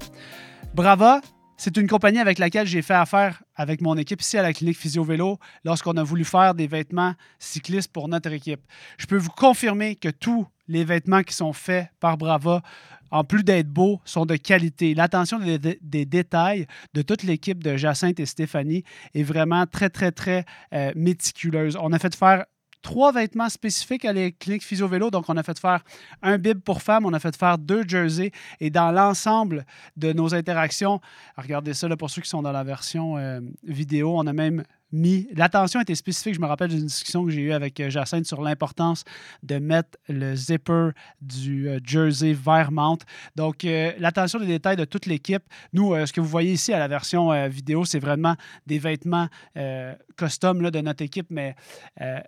S1: Brava, c'est une compagnie avec laquelle j'ai fait affaire avec mon équipe ici à la clinique Physio Vélo lorsqu'on a voulu faire des vêtements cyclistes pour notre équipe. Je peux vous confirmer que tous les vêtements qui sont faits par Brava, en plus d'être beaux, sont de qualité. L'attention des détails de toute l'équipe de Jacinthe et Stéphanie est vraiment très, très, très euh, méticuleuse. On a fait faire trois vêtements spécifiques à la clinique Physio Vélo. Donc, on a fait faire un bib pour femmes, on a fait faire deux jerseys. Et dans l'ensemble de nos interactions, regardez ça là, pour ceux qui sont dans la version euh, vidéo, on a même L'attention était spécifique. Je me rappelle d'une discussion que j'ai eue avec euh, Jacinthe sur l'importance de mettre le zipper du euh, jersey vers mount. Donc, euh, l'attention des détails de toute l'équipe. Nous, ce que vous voyez ici à la version vidéo, c'est vraiment des vêtements custom de notre équipe, mais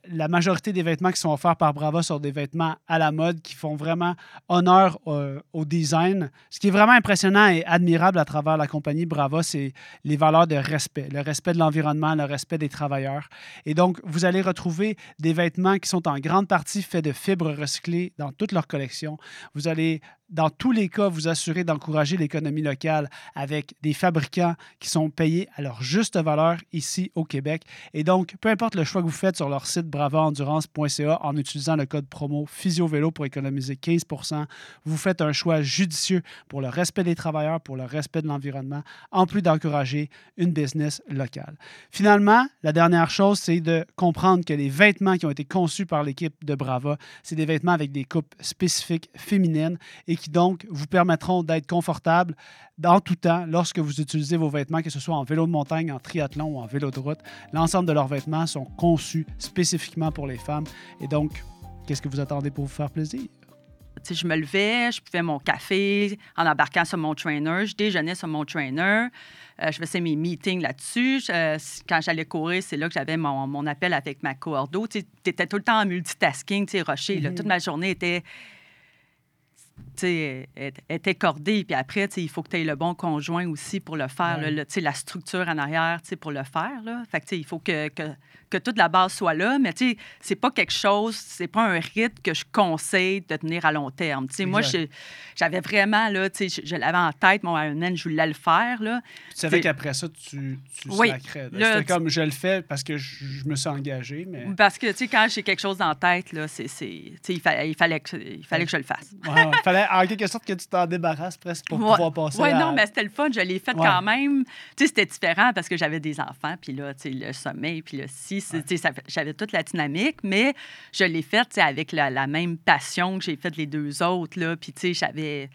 S1: la majorité des vêtements qui sont offerts par Brava sont des vêtements à la mode qui font vraiment honneur au design. Ce qui est vraiment impressionnant et admirable à travers la compagnie Brava, c'est les valeurs de respect, le respect de l'environnement, le respect des travailleurs. Et donc, vous allez retrouver des vêtements qui sont en grande partie faits de fibres recyclées dans toute leur collection. Vous allez, dans tous les cas, vous assurer d'encourager l'économie locale avec des fabricants qui sont payés à leur juste valeur ici au Québec. Et donc, peu importe le choix que vous faites sur leur site bravaendurance.ca en utilisant le code promo PhysioVélo pour économiser 15% vous faites un choix judicieux pour le respect des travailleurs, pour le respect de l'environnement, en plus d'encourager une business locale. Finalement, la dernière chose, c'est de comprendre que les vêtements qui ont été conçus par l'équipe de Brava, c'est des vêtements avec des coupes spécifiques féminines et qui donc vous permettront d'être confortable dans tout temps lorsque vous utilisez vos vêtements, que ce soit en vélo de montagne, en triathlon ou en vélo de route. L'ensemble de leurs vêtements sont conçus spécifiquement pour les femmes. Et donc, qu'est-ce que vous attendez pour vous faire plaisir?
S2: Je me levais, je buvais mon café en embarquant sur mon trainer, je déjeunais sur mon trainer, euh, je faisais mes meetings là-dessus. Euh, quand j'allais courir, c'est là que j'avais mon, mon appel avec ma coordo. Tu étais tout le temps en multitasking, tu sais, Rocher.
S1: Mhm.
S2: toute ma journée était était cordée. Puis après, il faut que tu aies le bon conjoint aussi pour le faire,
S1: Ouais.
S2: là, le- la structure en arrière pour le faire. Là. Fait que, il faut que, que, que toute la base soit là, mais c'est pas quelque chose, c'est pas un rythme que je conseille de tenir à long terme. Moi, j'avais vraiment, là, je, je l'avais en tête, mon Ironman, je voulais le faire, là.
S1: Tu savais qu'après ça, tu, tu
S2: Oui.
S1: C'était comme je le fais parce que je, je me suis engagé, mais.
S2: Parce que, quand j'ai quelque chose en tête, là, c'est, il, fallait, il, fallait que, il fallait que je le fasse.
S1: Ouais, ouais. Fallait en quelque sorte que tu t'en débarrasses presque pour
S2: Ouais.
S1: pouvoir passer
S2: Oui,
S1: à...
S2: non, mais c'était le fun. Je l'ai fait
S1: Ouais.
S2: quand même. Tu sais, c'était différent parce que j'avais des enfants, puis là, tu sais, le sommeil, puis le si, tu sais, j'avais toute la dynamique, mais je l'ai fait, tu sais, avec la, la même passion que j'ai fait les deux autres, là, puis tu sais, j'avais...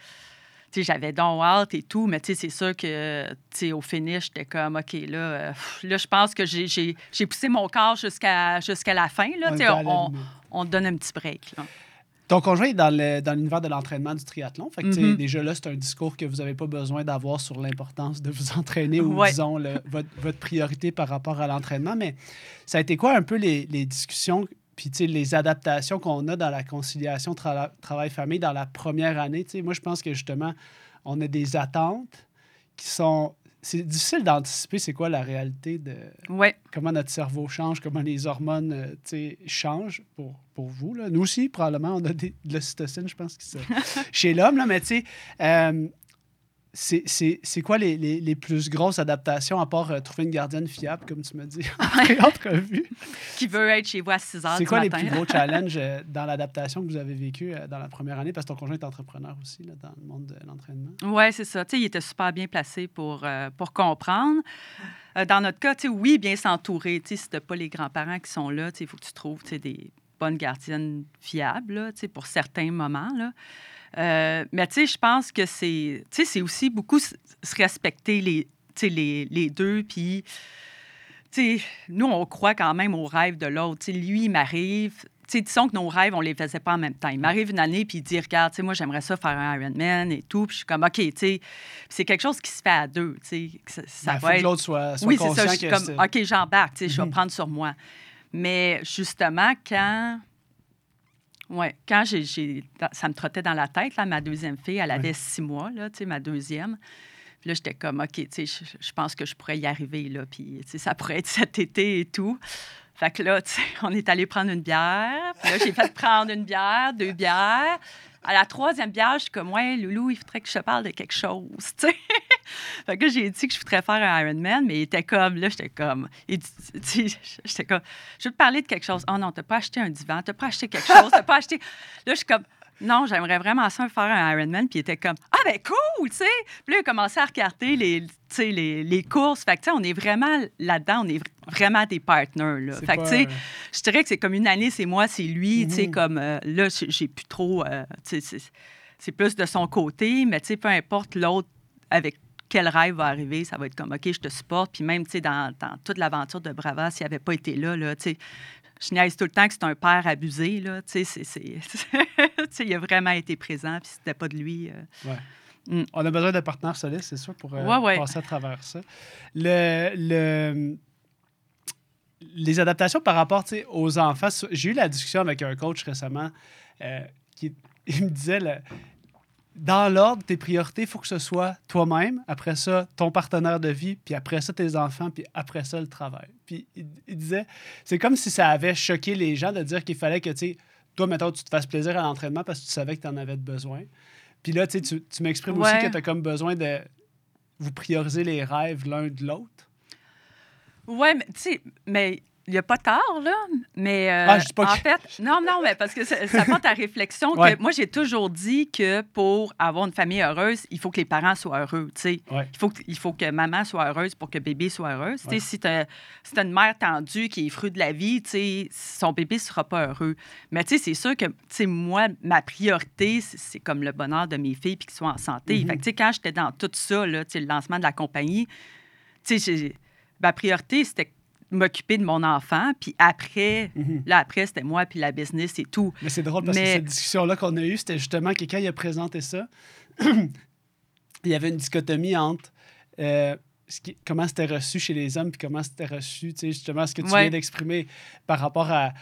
S2: J'avais donc hâte et tout, mais tu sais, c'est sûr que, tu sais, au finish, j'étais comme, OK, là, euh, là, je pense que j'ai- poussé mon corps jusqu'à jusqu'à la fin, là,
S1: On la
S2: on, on te donne un petit break, là.
S1: Ton conjoint est dans le- dans l'univers de l'entraînement du triathlon. Fait que,
S2: Mhm.
S1: déjà là, c'est un discours que vous n'avez pas besoin d'avoir sur l'importance de vous *laughs* entraîner ou,
S2: Ouais.
S1: disons, le- votre, votre priorité par rapport à l'entraînement. Mais ça a été quoi un peu les, les discussions puis les adaptations qu'on a dans la conciliation tra- travail-famille dans la première année? Moi, je pense que justement, on a des attentes qui sont... C'est difficile d'anticiper c'est quoi la réalité de
S2: Ouais.
S1: comment notre cerveau change, comment les hormones euh, changent pour, pour vous. Là. Nous aussi, probablement, on a des, de l'ocytocine, je pense, qui se- *laughs* chez l'homme. là, Mais tu sais, euh, c'est quoi les, les, les, plus grosses adaptations à part euh, trouver une gardienne fiable, comme tu me dis en *laughs* entrevue?
S2: Qui veut être chez vous à 6 heures
S1: C'est quoi les plus gros *laughs* challenges euh, dans l'adaptation que vous avez vécu euh, dans la première année? Parce que ton conjoint est entrepreneur aussi là, dans le monde de l'entraînement.
S2: Oui, c'est ça. sais, il était super bien placé pour, pour comprendre. dans notre cas, oui, bien s'entourer. Si tu pas les grands-parents qui sont là, il faut que tu trouves des bonnes gardiennes fiables là, pour certains moments. Là. Euh, mais tu sais, je pense que c'est, c'est aussi beaucoup se respecter les, les, les deux. Puis, nous, on croit quand même au rêve de l'autre. Lui, il m'arrive. disons que nos rêves, on les faisait pas en même temps. Il m'arrive une année, puis il dit Regarde, moi, j'aimerais ça faire un Ironman et tout. Puis je suis comme OK, c'est quelque chose qui se fait à deux. Ça,
S1: ça ben, va que l'autre soit,
S2: soit, Oui, c'est ça. Je suis comme OK, j'embarque, je vais mhm. prendre sur moi. Mais justement, quand oui, quand j'ai, ça me trottait dans la tête, là, ma deuxième fille, elle avait six mois, là, ma deuxième. Puis là, j'étais comme, OK, je, je pense que je pourrais y arriver, là, puis ça pourrait être *laughs* cet été et tout. Fait que là, on est allé prendre une bière. Puis là, j'ai fait prendre une bière, deux bières. À la troisième bière, je suis comme, ouais, Loulou, il faudrait que je te parle de quelque chose, *laughs* tu sais. Fait que j'ai dit que je voudrais faire un Ironman, mais il était comme, là, j'étais comme, *laughs* j'étais comme, je veux te parler de quelque chose. Oh non, t'as pas acheté un divan, t'as pas acheté quelque chose, t'as pas acheté. Là, je suis comme, non, j'aimerais vraiment ça faire un Ironman. Puis il était comme, ah, ben cool, tu sais. Puis là, il a commencé à regarder les, les, les courses. Fait que, tu sais, on est vraiment là-dedans, on est vraiment des partners, là. Fait que, tu sais, je dirais que c'est comme une année, c'est moi, c'est lui, tu sais, comme, euh, là, j'ai plus trop, euh, tu sais, c'est plus de son côté, mais tu sais, peu importe l'autre avec quel rêve va arriver, ça va être comme, OK, je te supporte. Puis même, tu sais, dans, dans, toute l'aventure de Brava, s'il n'avait pas été là, là, tu sais, je niaise tout le temps que c'est un père abusé. Là. Tu sais, *laughs* il a vraiment été présent, puis c'était pas de lui. Euh.
S1: Mm. On a besoin de partenaires solides, c'est sûr, pour euh, passer à travers ça. Le, le, les adaptations par rapport aux enfants, j'ai eu la discussion avec un coach récemment euh, qui *laughs* il me disait dans l'ordre, tes priorités, il faut que ce soit toi-même, après ça, ton partenaire de vie, puis après ça, tes enfants, puis après ça, le travail. Puis il, disait, c'est comme si ça avait choqué les gens de dire qu'il fallait que, tu sais, toi, mettons, tu te fasses plaisir à l'entraînement parce que tu savais que tu en avais besoin. Puis là, tu, tu m'exprimes aussi que tu as comme besoin de vous prioriser les rêves l'un de l'autre.
S2: Oui, mais tu sais, mais il n'y a pas tard, là, mais euh, ah, en fait, non, non, mais parce que ça, ça porte à réflexion que moi, j'ai toujours dit que pour avoir une famille heureuse, il faut que les parents soient heureux, tu sais. Il, faut que, il faut que maman soit heureuse pour que bébé soit heureux. sais, Si tu as, une mère tendue qui est fruit de la vie, tu sais, son bébé ne sera pas heureux. Mais tu sais, c'est sûr que, tu sais, moi, ma priorité, c'est comme le bonheur de mes filles puis qu'ils soient en santé. Mm-hmm. Fait que, tu sais, quand j'étais dans tout ça, là, tu sais, le lancement de la compagnie, tu sais, ma priorité, c'était m'occuper de mon enfant. Puis après, mhm. là, après, c'était moi, puis la business et tout.
S1: Mais c'est drôle parce que cette discussion-là qu'on a eue, c'était justement que quand il a présenté ça, *clears throat* il y avait une dichotomie entre euh, comment c'était reçu chez les hommes, puis comment c'était reçu, tu sais, justement, ce que tu viens d'exprimer par rapport à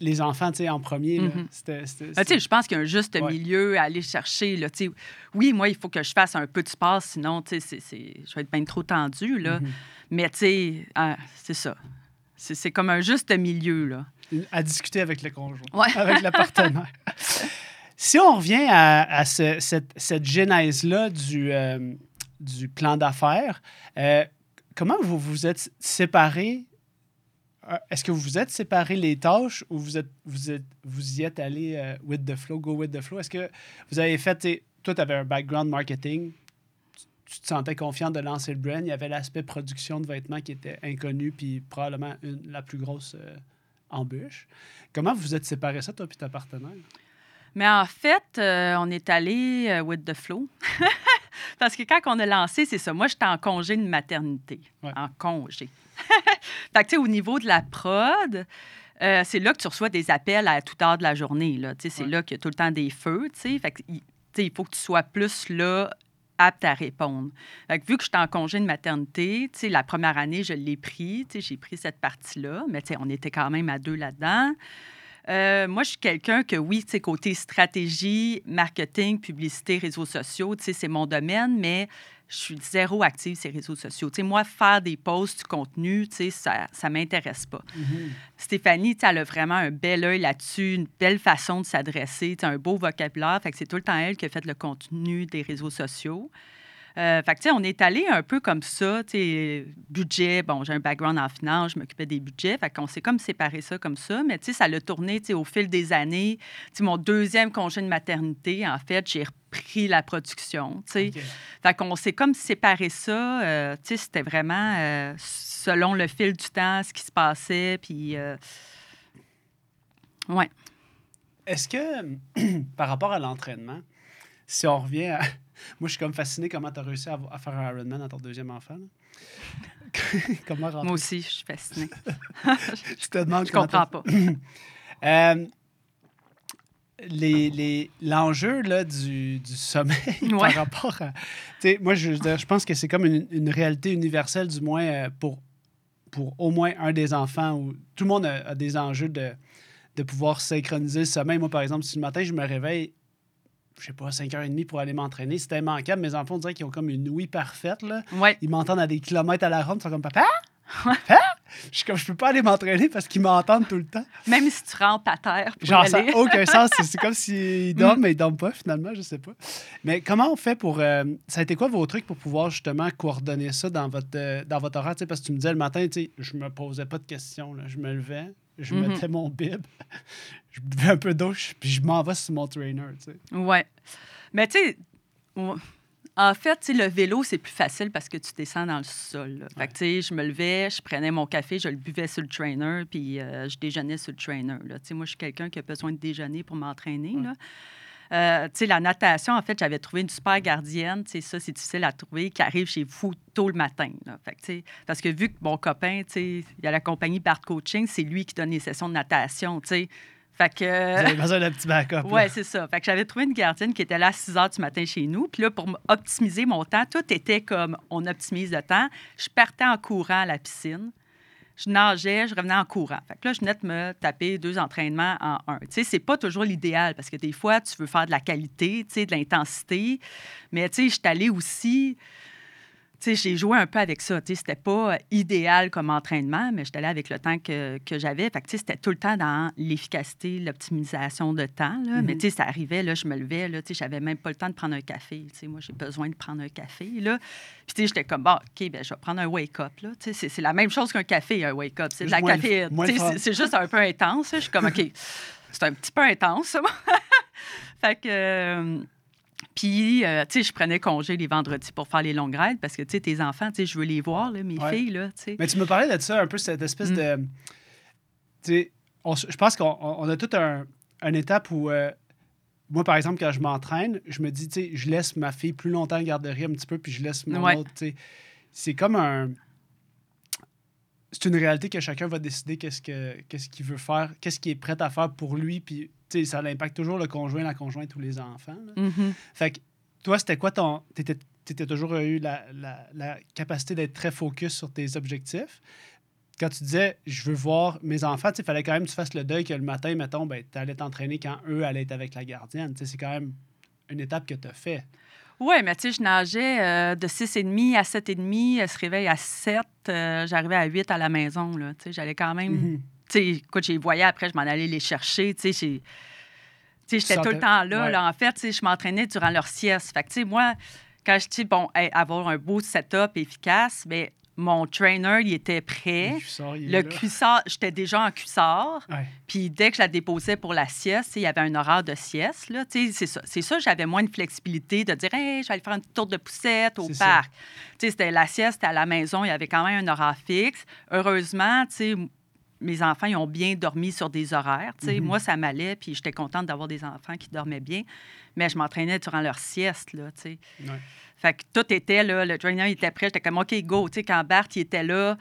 S1: les enfants, tu sais, en premier. Mhm.
S2: Ben, tu sais, je pense qu'il y a un juste milieu à aller chercher, là, tu sais. Oui, moi, il faut que je fasse un peu de sport, sinon, tu sais, je vais être bien trop tendu, là. Mhm. Mais tu sais, ah, c'est ça. C'est comme un juste milieu, là.
S1: À discuter avec le conjoint, *laughs* avec le partenaire. *laughs* si on revient à, cette, cette genèse-là du, euh, du plan d'affaires, euh, comment vous vous êtes séparés? Euh, est-ce que vous vous êtes séparés les tâches ou vous, êtes, vous, êtes, vous y êtes allé with the flow, go with the flow? Est-ce que vous avez fait, toi, tu avais un background marketing, tu te sentais confiant de lancer le brand. Il y avait l'aspect production de vêtements qui était inconnu, puis probablement une, la plus grosse euh, embûche. Comment vous êtes séparés ça, toi et ta partenaire?
S2: Mais en fait, euh, on est allé euh, with the flow. *laughs* Parce que quand on a lancé, c'est ça. Moi, j'étais en congé de maternité. En congé. *laughs* fait que, au niveau de la prod, c'est là que tu reçois des appels à toute heure de la journée. Là. C'est là qu'il y a tout le temps des feux. Fait que, il faut que tu sois plus là apte à répondre. vu que j'étais en congé de maternité, la première année, je l'ai pris, j'ai pris cette partie-là, mais on était quand même à deux là-dedans. Euh, moi, je suis quelqu'un que, oui, côté stratégie, marketing, publicité, réseaux sociaux, c'est mon domaine, mais je suis zéro active sur les réseaux sociaux. moi, faire des posts, du contenu, ça ne m'intéresse pas. Mm-hmm. Stéphanie, elle a vraiment un bel œil là-dessus, une belle façon de s'adresser, un beau vocabulaire. Fait que c'est tout le temps elle qui a fait le contenu des réseaux sociaux. Euh, fait que, tu sais, on est allé un peu comme ça, tu sais, budget, bon, j'ai un background en finance, je m'occupais des budgets, fait qu'on s'est comme séparé ça comme ça, mais tu sais, ça l'a tourné, tu sais, au fil des années. Tu sais, mon deuxième congé de maternité, en fait, j'ai repris la production, tu sais.
S1: OK.
S2: Fait qu'on s'est comme séparé ça, euh, tu sais, c'était vraiment euh, selon le fil du temps, ce qui se passait, puis... euh, ouais.
S1: Est-ce que, *clears throat* par rapport à l'entraînement, si on revient à. Moi, je suis comme fasciné comment tu as réussi à, à faire un Ironman à ton deuxième enfant. là. *laughs* comment rentrer?
S2: Moi aussi, je suis fascinée. *laughs* *laughs*
S1: Je te demande
S2: Je comprends pas. *clears throat*
S1: Euh, les, les- l'enjeu là, du, du sommeil
S2: Ouais.
S1: par rapport à. Tu sais, moi, je, je pense que c'est comme une, une réalité universelle, du moins euh, pour, pour au moins un des enfants. Où tout le monde a, a des enjeux de, de pouvoir synchroniser le sommeil. Moi, par exemple, si le matin, je me réveille, je sais pas, 5h30 pour aller m'entraîner, c'est immanquable. Mes enfants, on dirait qu'ils ont comme une ouïe parfaite. Là.
S2: Ouais.
S1: Ils m'entendent à des kilomètres à la ronde. Ils sont comme Papa? Papa? Je suis comme, je peux pas aller m'entraîner parce qu'ils m'entendent tout le temps.
S2: Même si tu rentres à terre pour
S1: Genre, ça n'a aucun *laughs* sens. C'est- comme s'ils dorment, mais ils dorment pas, finalement, je sais pas. Mais comment on fait pour. euh, ça a été quoi vos trucs pour pouvoir justement coordonner ça dans votre, euh, dans votre horaire? Parce que tu me disais le matin, tu sais, je me posais pas de questions. là. Je me levais, je
S2: Mhm.
S1: mettais mon bib, *laughs* je buvais un peu d'eau, puis je m'en vais sur mon trainer. Tu sais.
S2: Ouais. Mais tu sais, en fait, le vélo, c'est plus facile parce que tu descends dans le sol. là. Fait que, tu sais, je me levais, je prenais mon café, je le buvais sur le trainer, puis euh, je déjeunais sur le trainer. là. Tu sais, moi, je suis quelqu'un qui a besoin de déjeuner pour m'entraîner.
S1: Ouais.
S2: Euh, tu sais, la natation, en fait, j'avais trouvé une super gardienne. Tu sais, ça, c'est difficile à trouver, qui arrive chez vous tôt le matin. là. Fait que, parce que vu que mon copain, tu sais, il y a la compagnie Bart Coaching, c'est lui qui donne les sessions de natation, tu sais. Fait que...
S1: Vous avez besoin d'un petit backup.
S2: Oui, c'est ça. Fait que j'avais trouvé une gardienne qui était là à 6 heures du matin chez nous. Puis là, pour optimiser mon temps, tout était comme on optimise le temps. Je partais en courant à la piscine. Je nageais, je revenais en courant. Fait que là, je venais de me taper deux entraînements en un. Tu sais, c'est pas toujours l'idéal parce que des fois, tu veux faire de la qualité, tu sais, de l'intensité. Mais tu sais, je suis aussi. J'ai joué un peu avec ça. Tu sais, c'était pas euh, idéal comme entraînement, mais j'étais allée avec le temps que, que j'avais. Fait que, tu sais, c'était tout le temps dans l'efficacité, l'optimisation de temps. là. Mais,
S1: Mhm.
S2: tu sais, ça arrivait, là, je me levais, là, tu sais, j'avais même pas le temps de prendre un café. Tu sais, moi, j'ai besoin de prendre un café, là. Puis, tu sais, j'étais comme, bon, OK, ben, je vais prendre un wake-up, là. Tu sais, c'est- la même chose qu'un café, un wake-up. C'est de la caféine. c'est- juste un peu intense. Je suis comme, OK, c'est un petit peu intense, ça. *laughs* fait que... euh, puis, euh, tu sais, je prenais congé les vendredis pour faire les longues rides parce que, tu sais, tes enfants, tu sais, je veux les voir, là, mes
S1: Ouais.
S2: filles, là, tu sais.
S1: Mais tu me parlais de ça, un peu cette espèce
S2: Mm.
S1: de. Tu sais, je pense qu'on on- on a toute un, une étape où. euh, moi, par exemple, quand je m'entraîne, je me dis, tu sais, je laisse ma fille plus longtemps en garderie un petit peu, puis je laisse mon
S2: Ouais.
S1: autre, tu sais. C'est comme un. C'est une réalité que chacun va décider qu'est-ce que qu'est-ce qu'il veut faire, qu'est-ce qu'il est prêt à faire pour lui, puis, tu sais, ça impacte toujours le conjoint, la conjointe ou les enfants. là.
S2: Mhm.
S1: Fait que toi, c'était quoi ton. T'étais, t'étais toujours eu la, la- la capacité d'être très focus sur tes objectifs? Quand tu disais, je veux voir mes enfants, il fallait quand même que tu fasses le deuil que le matin, mettons, ben, tu allais t'entraîner quand eux allaient être avec la gardienne. Tu sais, C'est quand même une étape que tu as fait.
S2: Oui, mais tu sais, je nageais euh, de 6,5 à 7,5. Elle se réveille à 7. euh, J'arrivais à 8 à la maison. Tu sais, J'allais quand même.
S1: Mhm.
S2: Tu sais, écoute, j'ai voyais après, je m'en allais les chercher. Tu sais, j'étais tout le temps là,
S1: ouais.
S2: là. En fait, tu sais, je m'entraînais durant leur sieste. Fait que, tu sais, moi, quand je dis, bon, hey, avoir un beau setup efficace, mais mon trainer, il était prêt.
S1: Le cuissard, il est
S2: Le
S1: là.
S2: cuissard, j'étais déjà en cuissard.
S1: Ouais.
S2: Puis dès que je la déposais pour la sieste, il y avait un horaire de sieste. Là, c'est ça. C'est ça, j'avais moins de flexibilité de dire hey, je vais aller faire un petit tour de poussette au parc. C'était la sieste, c'était à la maison, il y avait quand même un horaire fixe. Heureusement, mes enfants ils ont bien dormi sur des horaires.
S1: Mhm.
S2: Moi, ça m'allait, puis j'étais contente d'avoir des enfants qui dormaient bien. Mais je m'entraînais durant leur sieste. Là. Fait que tout était là, le trainer il était prêt, j'étais comme OK, go. Tu sais, quand Bart il était là,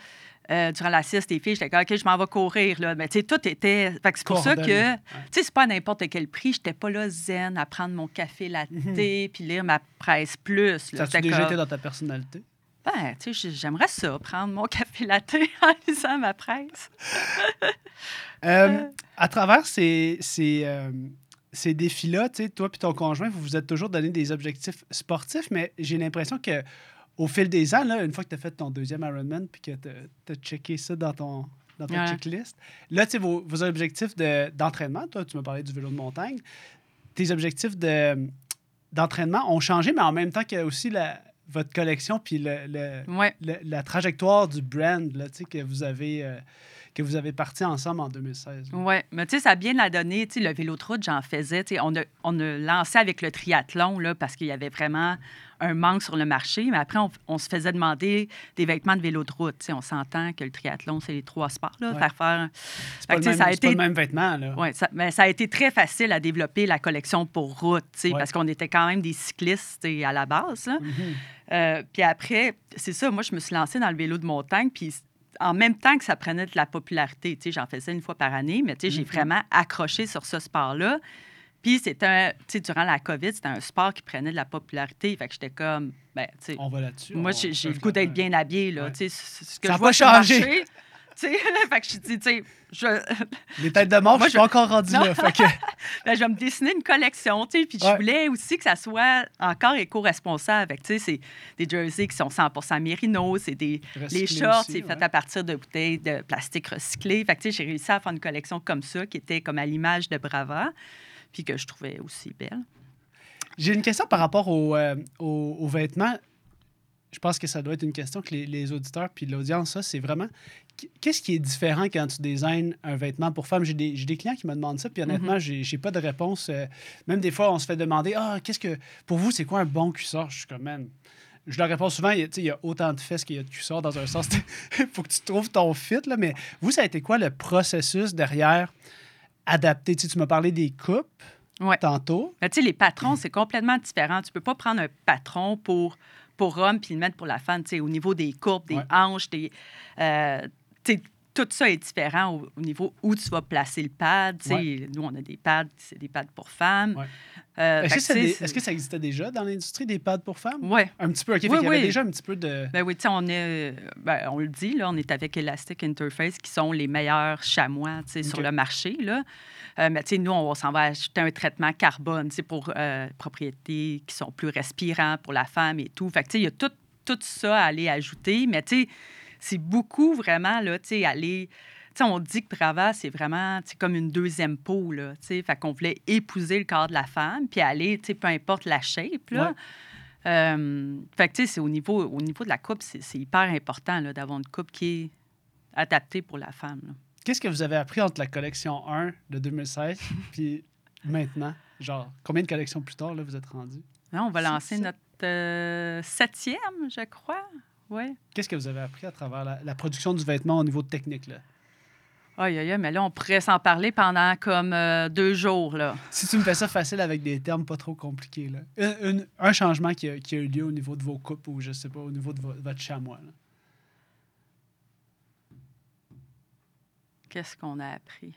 S2: euh, durant la sieste des filles, j'étais comme OK, je m'en vais courir. Là. Mais tu sais, tout était. Fait que c'est pour ça que, tu sais, c'est pas à n'importe quel prix. J'étais pas là zen à prendre mon café latte puis lire ma presse plus.
S1: Ça
S2: Là.
S1: a-tu
S2: J'étais
S1: déjà été dans ta personnalité?
S2: ben, tu sais, j'aimerais ça, prendre mon *laughs* café latte en lisant ma presse.
S1: Euh, à travers ces, ces, euh, ces défis-là, tu sais, toi et ton conjoint, vous vous êtes toujours donné des objectifs sportifs, mais j'ai l'impression que au fil des ans, là, une fois que tu as fait ton deuxième Ironman puis que tu as checké ça dans ton dans ta
S2: Ouais.
S1: checklist, là, tu sais, vos, vos objectifs de- d'entraînement, toi, tu m'as parlé du vélo de montagne, tes objectifs de- d'entraînement ont changé, mais en même temps que aussi la, votre collection puis le, le-
S2: Ouais.
S1: le- la trajectoire du brand là, tu sais, que vous avez euh, que vous avez parti ensemble en 2016. là.
S2: Oui, mais tu sais, ça a bien la donné. Tu sais, le vélo de route, j'en faisais. Tu sais, on a, on a lancé avec le triathlon, là, parce qu'il y avait vraiment un manque sur le marché. Mais après, on, on se faisait demander des vêtements de vélo de route. Tu sais, on s'entend que le triathlon, c'est les trois sports. Là,
S1: Ouais.
S2: faire faire...
S1: C'est pas,
S2: tu sais,
S1: c'est pas
S2: été-
S1: le même vêtement. Là.
S2: Ouais, ça, mais ça a été très facile à développer la collection pour route, tu sais,
S1: Ouais.
S2: parce qu'on était quand même des cyclistes tu sais, à la base. là.
S1: Mhm.
S2: Euh, puis après, c'est ça, moi, je me suis lancée dans le vélo de montagne, puis en même temps que ça prenait de la popularité, tu sais, j'en faisais une fois par année, mais tu sais, j'ai
S1: Mhm.
S2: vraiment accroché sur ce sport-là. Puis c'était, un- tu sais, durant la COVID, c'était un sport qui prenait de la popularité. Fait que j'étais comme, ben, tu sais,
S1: On va là-dessus.
S2: moi, j'ai le goût d'être bien habillé, là,
S1: Ouais.
S2: tu sais, ce que
S1: Ça
S2: je vois
S1: pas
S2: sur le
S1: changé.
S2: marché, tu sais, *laughs* fait que je dis, tu sais, je,
S1: Les têtes de mort,
S2: Moi,
S1: je suis pas encore rendu là. fait que- *laughs*
S2: Ben, je vais me dessiner une collection, tu sais, puis
S1: Ouais.
S2: je voulais aussi que ça soit encore éco-responsable. Tu sais, c'est des jerseys qui sont 100 mérino, c'est des... Les shorts, c'est fait à partir de bouteilles de plastique recyclé. Fait que, tu sais, j'ai réussi à faire une collection comme ça, qui était comme à l'image de Brava, puis que je trouvais aussi belle.
S1: J'ai une question par rapport aux, euh, aux- aux vêtements. Je pense que ça doit être une question que les, les auditeurs puis l'audience, ça, c'est vraiment qu'est-ce qui est différent quand tu designes un vêtement pour femme? J'ai des, clients qui me demandent ça, puis honnêtement,
S2: Mhm.
S1: j'ai j'ai pas de réponse. euh, même des fois, on se fait demander Ah, qu'est-ce que. Pour vous, c'est quoi un bon cuissard? Je suis comme, man. Je leur réponds souvent, il y a, autant de fesses qu'il y a de cuissards dans un sens. Il *laughs* faut que tu trouves ton fit, là. Mais vous, ça a été quoi le processus derrière adapter? Tu sais, tu m'as parlé des coupes
S2: Ouais.
S1: tantôt.
S2: Mais tu sais, les patrons, c'est complètement différent. Tu peux pas prendre un patron pour, pour homme puis le mettre pour la femme. Tu sais, au niveau des courbes, des
S1: Ouais.
S2: hanches, des, euh, tout ça est différent au, au niveau où tu vas placer le pad.
S1: Ouais.
S2: Nous, on a des pads, c'est des pads pour femmes.
S1: Ouais.
S2: Euh,
S1: Est-ce que, ça que existait déjà dans l'industrie des pads pour femmes?
S2: Ouais.
S1: Un petit peu, OK. fait
S2: Oui,
S1: qu'il y avait
S2: oui.
S1: déjà un petit peu de...
S2: Ben oui, tu sais, on est, ben, on le dit, là, on est avec Elastic Interface, qui sont les meilleurs chamois, sur le marché, là. Euh, mais tu sais, nous, on s'en va acheter un traitement carbone, tu sais, pour euh, propriétés qui sont plus respirants pour la femme et tout. Fait que, tu sais, il y a tout, tout ça à aller ajouter, mais tu sais, c'est beaucoup vraiment, là, tu sais, aller... Tu sais, on dit que Brava, c'est vraiment tu sais, comme une deuxième peau, là, tu sais. Fait qu'on voulait épouser le corps de la femme, puis aller, tu sais, peu importe la shape, là.
S1: Ouais.
S2: Euh, fait que, tu sais, c'est au niveau, au niveau de la coupe, c'est hyper important là, d'avoir une coupe qui est adaptée pour la femme. là.
S1: Qu'est-ce que vous avez appris entre la collection 1 de 2016 *laughs* puis maintenant? Genre, combien de collections plus tard, là, vous êtes rendu?
S2: On va lancer notre euh, septième, je crois.
S1: Qu'est-ce que vous avez appris à travers la, la production du vêtement au niveau technique, là?
S2: Aïe, aïe, aïe, mais là, on pourrait s'en parler pendant comme euh, deux jours. Là.
S1: Si tu me fais ça facile avec des termes pas trop compliqués, là. Une- une- un changement qui a, qui a eu lieu au niveau de vos coupes ou, je sais pas, au niveau de vo- votre chamois.
S2: Qu'est-ce qu'on a appris?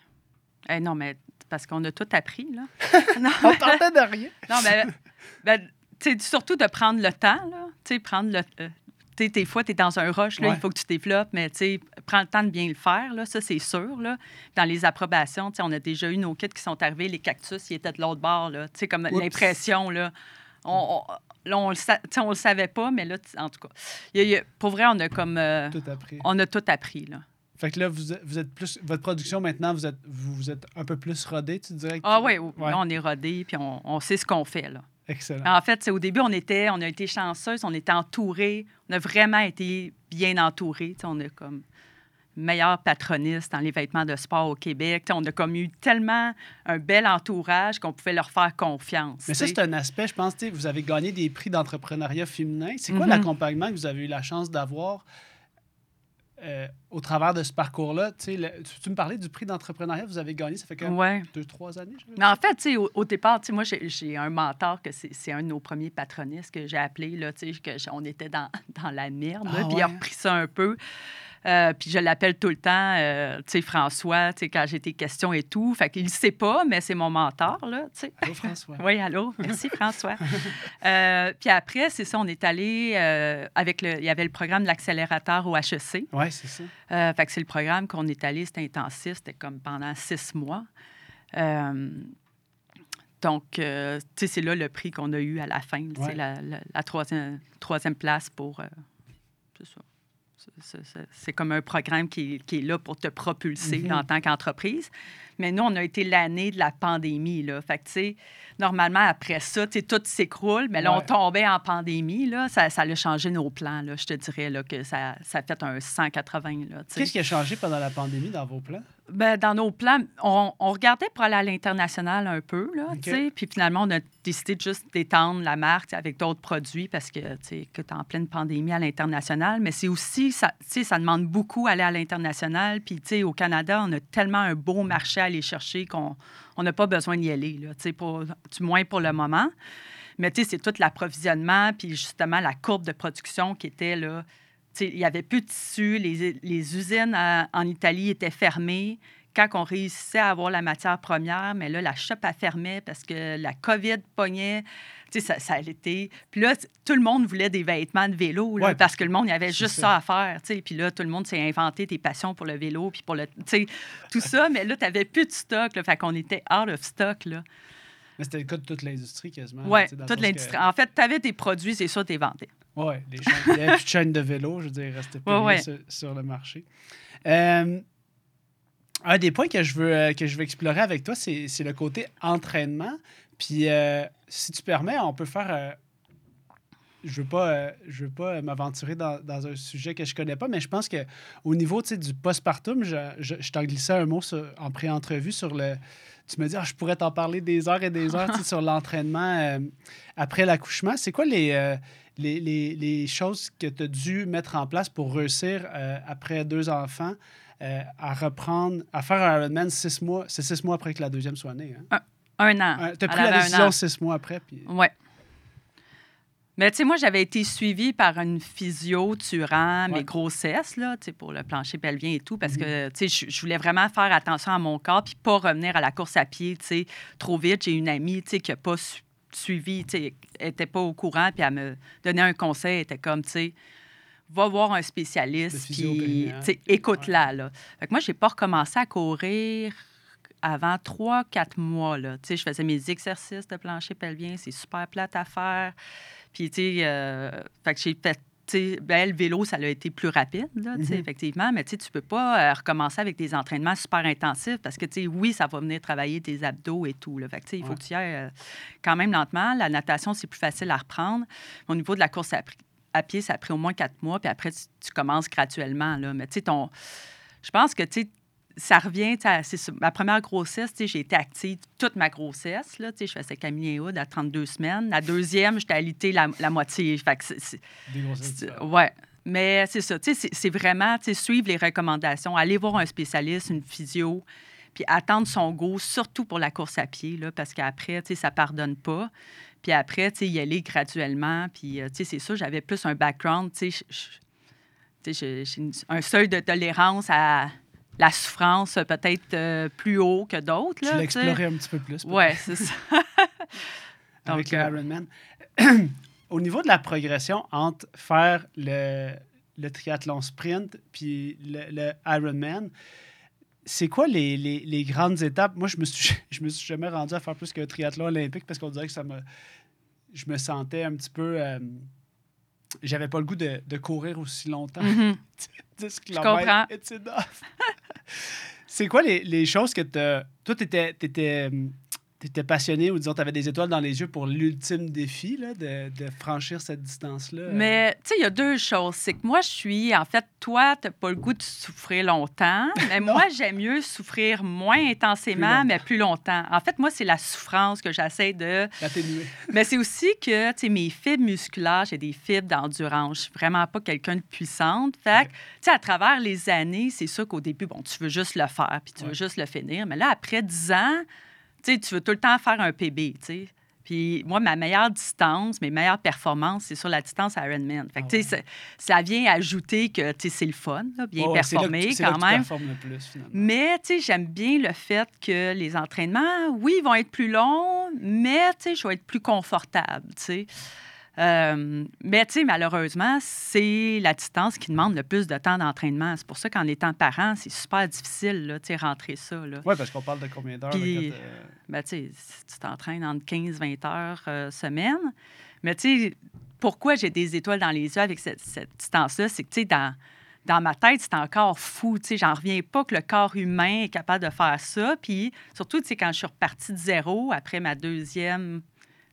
S2: Eh non, mais parce qu'on a tout appris, là. *laughs* non,
S1: On parlait de rien.
S2: non, mais ben, tu sais, surtout de prendre le temps, là. Tu sais, prendre le... euh, tu des fois, tu es dans un rush, là,
S1: Ouais.
S2: il faut que tu développes, mais tu sais, prends le temps de bien le faire, là, ça, c'est sûr, là. Dans les approbations, tu sais, on a déjà eu nos kits qui sont arrivés, les cactus, ils étaient de l'autre bord, là. Tu sais, comme l'impression, là. On, on- là, on le, on le savait pas, mais là, en tout cas, il y a- il y a- pour vrai, on a comme... euh,
S1: Tout appris.
S2: on a tout appris, là.
S1: Fait que là, vous êtes, vous êtes plus. Votre production maintenant, vous êtes, vous, vous êtes un peu plus rodé, tu dirais? que-
S2: Ah oui,
S1: Ouais.
S2: là, on est rodé, puis on, on sait ce qu'on fait, là.
S1: Excellent.
S2: En fait, c'est au début, on était, on a été chanceuse, on était entourés, on a vraiment été bien entourés. Tu sais, On a comme meilleur patroniste dans les vêtements de sport au Québec. On a comme eu tellement un bel entourage qu'on pouvait leur faire confiance.
S1: Mais ça, c'est un aspect, je pense, vous avez gagné des prix d'entrepreneuriat féminin. C'est quoi
S2: Mhm.
S1: l'accompagnement que vous avez eu la chance d'avoir euh, au travers de ce parcours-là? Le- tu, tu me parlais du prix d'entrepreneuriat que vous avez gagné, ça fait quand
S2: Ouais.
S1: deux, trois années?
S2: Mais en fait, au, au départ, moi, j'ai un mentor que c'est un de nos premiers patronistes que j'ai appelé, là, que on était dans, *laughs* dans la merde,
S1: Ah
S2: puis il a
S1: ouais?
S2: repris ça un peu. Euh, puis je l'appelle tout le temps, euh, tu sais, François, tu sais, quand j'ai des questions et tout. Fait qu'il ne sait pas, mais c'est mon mentor, là, tu sais.
S1: Allô, François? *laughs*
S2: Oui, allô. Merci, François. Euh, puis après, c'est ça, on est allé avec le... Il y avait le programme de l'accélérateur au HEC.
S1: Oui, c'est ça.
S2: Fait que c'est le programme qu'on est allé, c'était intensif, c'était comme pendant six mois. Donc, euh, tu sais, c'est là le prix qu'on a eu à la fin.
S1: Ouais.
S2: La, la- la troisième, troisième place pour, euh, c'est ça, c'est comme un programme qui, qui, est là pour te propulser
S1: Mhm.
S2: en tant qu'entreprise. Mais nous, on a été l'année de la pandémie. Là. Fait que, normalement, après ça, tout s'écroule, mais là,
S1: Ouais.
S2: on tombait en pandémie. Là. Ça, ça a changé nos plans. Là. Je te dirais là, que ça, ça a fait un 180. Là, tu sais.
S1: Qu'est-ce qui a changé pendant la pandémie dans vos plans?
S2: Ben, dans nos plans, on, on regardait pour aller à l'international un peu, là. Puis finalement, on a décidé de juste d'étendre la marque avec d'autres produits parce que, tu que tu en pleine pandémie à l'international. Mais c'est aussi, ça, ça demande beaucoup aller à l'international. Puis, tu au Canada, on a tellement un beau marché à aller chercher qu'on on n'a pas besoin d'y aller, là, pour- du moins pour le moment. Mais, tu sais, c'est tout l'approvisionnement, puis justement la courbe de production qui était là. Il n'y avait plus de tissu, les, les usines à- en Italie étaient fermées. Quand on réussissait à avoir la matière première, mais là, la shop a fermé parce que la COVID pognait. Tu sais, ça, ça a été. Puis là, tout le monde voulait des vêtements de vélo là,
S1: Ouais,
S2: parce que le monde, il y avait juste
S1: ça.
S2: ça. à faire. tu sais. Puis là, tout le monde s'est inventé des passions pour le vélo, puis pour le. Tu sais, tout ça, mais là, tu n'avais plus de stock. Là, fait qu'on était out of stock. Là.
S1: Mais c'était le cas de toute l'industrie quasiment. Le
S2: toute
S1: que-
S2: l'industrie. En fait, tu avais tes produits, c'est sûr, tu les vendais.
S1: Oui, il n'y avait plus de chaîne de vélo, je veux dire, il restait plus
S2: Ouais,
S1: rien
S2: ouais.
S1: Sur, sur le marché. Euh, un des points que je veux, euh, que je veux explorer avec toi, c'est c'est le côté entraînement. Puis, euh, si tu permets, on peut faire. je veux pas, je veux pas m'aventurer dans, dans un sujet que je connais pas, mais je pense que au niveau du postpartum, je, je, je t'en glissais un mot sur- en pré-entrevue sur le. Tu me dis, Ah, je pourrais t'en parler des heures et des heures *laughs* sur l'entraînement après l'accouchement. C'est quoi les, les, les- les choses que tu as dû mettre en place pour réussir euh, après deux enfants euh, à reprendre, à faire un Ironman six mois? C'est six mois après que la deuxième soit née. Hein?
S2: Un an.
S1: tu as pris la
S2: un
S1: décision six mois après. Puis...
S2: Oui. Mais tu sais, moi, j'avais été suivie par une physio durant
S1: Ouais.
S2: mes grossesses, là, tu sais, pour le plancher pelvien et tout, parce
S1: Mhm.
S2: que, tu sais, je- je voulais vraiment faire attention à mon corps puis pas revenir à la course à pied, tu sais, trop vite. J'ai une amie, tu sais, qui n'a pas su- suivi, tu sais, elle n'était pas au courant, puis elle me donnait un conseil, elle était comme, tu sais, va voir un spécialiste, puis, écoute-la, là. Fait que moi, j'ai pas recommencé à courir avant trois, quatre mois. Là. Tu sais, je faisais mes exercices de plancher pelvien, c'est super plate à faire. Puis, tu sais, euh, fait que j'ai fait. Ben, le vélo, ça a été plus rapide, là,
S1: Mhm.
S2: effectivement, mais tu tu peux pas euh, recommencer avec des entraînements super intensifs parce que, oui, ça va venir travailler tes abdos et tout. Là. Fait que, il faut
S1: Ouais.
S2: que tu y ailles euh, quand même lentement. La natation, c'est plus facile à reprendre. Au niveau de la course à, pied, ça a pris au moins quatre mois, puis après, tu, tu commences graduellement. Là. Mais tu sais, ton... je pense que, tu ça revient, c'est ma première grossesse, j'ai été active toute ma grossesse, là, je faisais Camille et Hood à 32 semaines. La deuxième, j'étais alitée la, la moitié. Fait que
S1: Des grossesses
S2: c'est-
S1: différentes.
S2: ouais. Mais c'est ça, c'est- vraiment, suivre les recommandations, aller voir un spécialiste, une physio, puis attendre son go, surtout pour la course à pied, là, parce qu'après, ça pardonne pas. Puis après, y aller graduellement. Puis, euh, c'est ça, j'avais plus un background, tu sais, j'ai un seuil de tolérance à la souffrance euh, peut-être euh, plus haut que d'autres.
S1: Tu l'as exploré un petit peu plus.
S2: Ouais, c'est ça. *laughs*
S1: Avec
S2: Donc,
S1: le
S2: euh,
S1: Ironman. *clears throat* Au niveau de la progression entre faire le, le triathlon sprint puis le, le Ironman, c'est quoi les, les- les grandes étapes? Moi, je me suis, *laughs* je me suis jamais rendu à faire plus qu'un triathlon olympique parce qu'on dirait que ça me. Je me sentais un petit peu. euh, j'avais pas le goût de, de courir aussi longtemps. *laughs*
S2: mhm.
S1: 10
S2: comprends.
S1: km, it's enough. C'est quoi les, les choses que tu Toi, tu étais, passionné ou disons, tu avais des étoiles dans les yeux pour l'ultime défi là, de, de franchir cette distance-là?
S2: Mais, tu sais, il y a deux choses. C'est que moi, je suis, en fait, toi, tu n'as pas le goût de souffrir longtemps, mais *laughs* moi, j'aime mieux souffrir moins intensément,
S1: Plus
S2: mais plus longtemps. En fait, moi, c'est la souffrance que j'essaie de.
S1: L'atténuer. *laughs*
S2: Mais c'est aussi que, tu sais, mes fibres musculaires, j'ai des fibres d'endurance. Je suis vraiment pas quelqu'un de puissante. Fait que, tu sais, à travers les années, c'est sûr qu'au début, bon, tu veux juste le faire, puis tu
S1: Ouais.
S2: veux juste le finir. Mais là, après 10 ans, tu sais, tu veux tout le temps faire un PB, tu sais. Puis moi, ma meilleure distance, mes meilleures performances, c'est sur la distance Ironman. Fait que,
S1: Ah
S2: ça- ça vient ajouter que, tu sais, c'est le fun, là, bien
S1: c'est là que
S2: performer
S1: là
S2: quand
S1: que tu
S2: même.
S1: performes le plus, finalement.
S2: Mais, tu sais, j'aime bien le fait que les entraînements, oui, vont être plus longs, mais, tu sais, je vais être plus confortable, tu sais. Euh, mais, tu sais, malheureusement, c'est la distance qui demande le plus de temps d'entraînement. C'est pour ça qu'en étant parent, c'est super difficile, là, tu sais, rentrer ça.
S1: Oui, parce qu'on parle de combien d'heures?
S2: Puis-
S1: euh,
S2: Ben, tu sais, tu t'entraînes entre 15-20 heures euh, semaine. Mais, tu sais, pourquoi j'ai des étoiles dans les yeux avec cette, cette distance-là? C'est que, tu sais, dans, dans ma tête, c'est encore fou. Tu sais, j'en reviens pas que le corps humain est capable de faire ça. Puis surtout, tu sais, quand je suis repartie de zéro après ma deuxième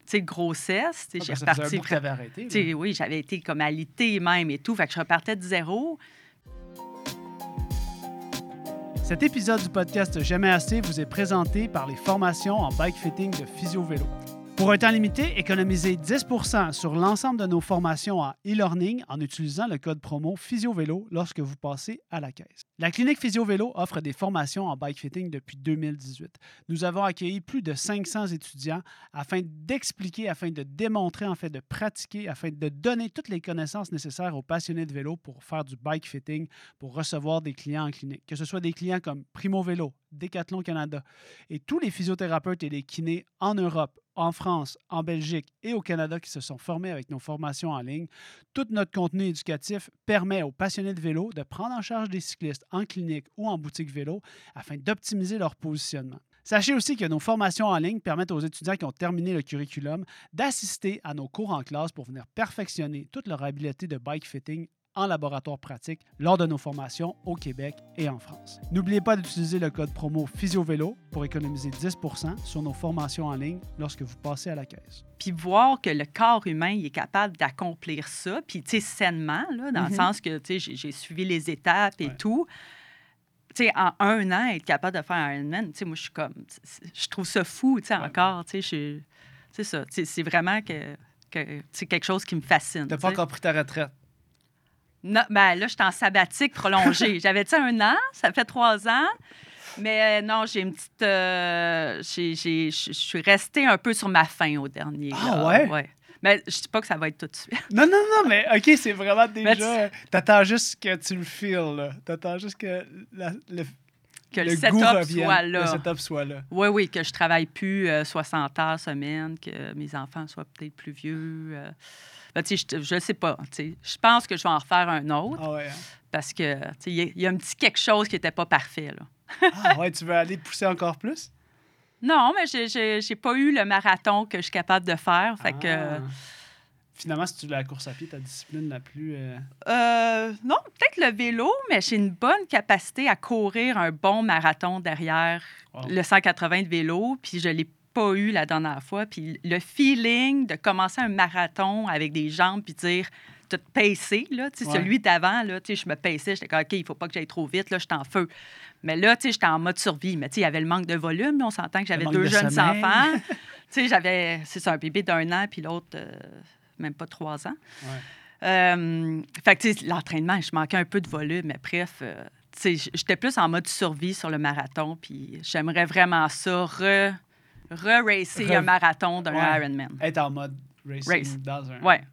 S2: sais, grossesse,
S1: Ah,
S2: j'ai
S1: un
S2: reparti.
S1: bout que arrêté, là.
S2: oui, j'avais été comme alitée même et tout. Fait que je repartais de zéro.
S1: Cet épisode du podcast Jamais assez vous est présenté par les formations en bike fitting de Physio Vélo. Pour un temps limité, économisez 10% sur l'ensemble de nos formations en e-learning en utilisant le code promo Physio Vélo lorsque vous passez à la caisse. La clinique Physio Vélo offre des formations en bike fitting depuis 2018. Nous avons accueilli plus de 500 étudiants afin d'expliquer, afin de démontrer, en fait de pratiquer, afin de donner toutes les connaissances nécessaires aux passionnés de vélo pour faire du bike fitting, pour recevoir des clients en clinique, que ce soit des clients comme Primo Vélo, Decathlon Canada et tous les physiothérapeutes et les kinés en Europe, en France, en Belgique et au Canada qui se sont formés avec nos formations en ligne. Tout notre contenu éducatif permet aux passionnés de vélo de prendre en charge des cyclistes en clinique ou en boutique vélo afin d'optimiser leur positionnement. Sachez aussi que nos formations en ligne permettent aux étudiants qui ont terminé le curriculum d'assister à nos cours en classe pour venir perfectionner toute leur habileté de bike fitting en laboratoire pratique lors de nos formations au Québec et en France. N'oubliez pas d'utiliser le code promo PhysioVélo pour économiser 10% sur nos formations en ligne lorsque vous passez à la caisse.
S2: Puis voir que le corps humain il est capable d'accomplir ça, puis tu sais, sainement, là, dans
S1: Mhm.
S2: le sens que tu sais, j'ai- suivi les étapes et
S1: Ouais.
S2: tout. Tu sais, en un an, être capable de faire un Ironman, tu sais, moi, je suis comme... Je trouve ça fou, tu sais,
S1: Ouais.
S2: encore, tu sais, c'est ça. C'est vraiment que, que c'est quelque chose qui me fascine.
S1: T'as
S2: tu
S1: pas
S2: sais.
S1: encore pris ta retraite?
S2: Ben là, j'étais en sabbatique prolongée. *laughs* J'avais, tu un an, ça fait trois ans. Mais euh, non, j'ai une petite. euh, Je je suis restée un peu sur ma faim au dernier.
S1: Ah
S2: là.
S1: ouais?
S2: Mais je dis pas que ça va être tout de suite.
S1: Non, non, non, mais OK, c'est vraiment *laughs* déjà... T'attends juste que tu le là. T'attends juste que la- le,
S2: Que le,
S1: le
S2: setup
S1: goût revienne,
S2: soit
S1: le
S2: là.
S1: setup soit là.
S2: Oui, oui, que je travaille plus euh, 60 heures semaine, que mes enfants soient peut-être plus vieux. euh. Ben, je, je sais pas. Je pense que je vais en refaire un autre
S1: Ah ouais, hein?
S2: parce que il y, a- il y a un petit quelque chose qui n'était pas parfait. Là.
S1: Ah ouais, tu veux aller pousser encore plus? *laughs*
S2: Non, mais j'ai- pas eu le marathon que je suis capable de faire. Fait que,
S1: Ah. Finalement, si tu la course à pied, ta discipline la plus... euh,
S2: euh, non, peut-être le vélo, mais j'ai une bonne capacité à courir un bon marathon derrière le 180 de vélo, puis je l'ai pas eu la dernière fois. Puis le feeling de commencer un marathon avec des jambes, puis dire, te pacer, là, tu sais,
S1: Ouais.
S2: celui d'avant, là, tu sais, je me paissais, j'étais comme, OK, il faut pas que j'aille trop vite, là, je suis en feu. Mais là, tu sais, j'étais en mode survie. Mais tu sais, il y avait le manque de volume, là, on s'entend que j'avais deux
S1: de
S2: jeunes
S1: sommeil.
S2: enfants. *laughs* tu sais, j'avais, c'est ça, un bébé d'un an, puis l'autre, euh, même pas trois ans.
S1: Ouais.
S2: Euh, fait que, tu sais, l'entraînement, je manquais un peu de volume, mais bref, euh, tu sais, j'étais plus en mode survie sur le marathon, puis j'aimerais vraiment ça, re- re-racer
S1: Re-
S2: un marathon d'un
S1: Ouais.
S2: Ironman.
S1: Être en mode racing
S2: Race.
S1: dans un...
S2: Ouais.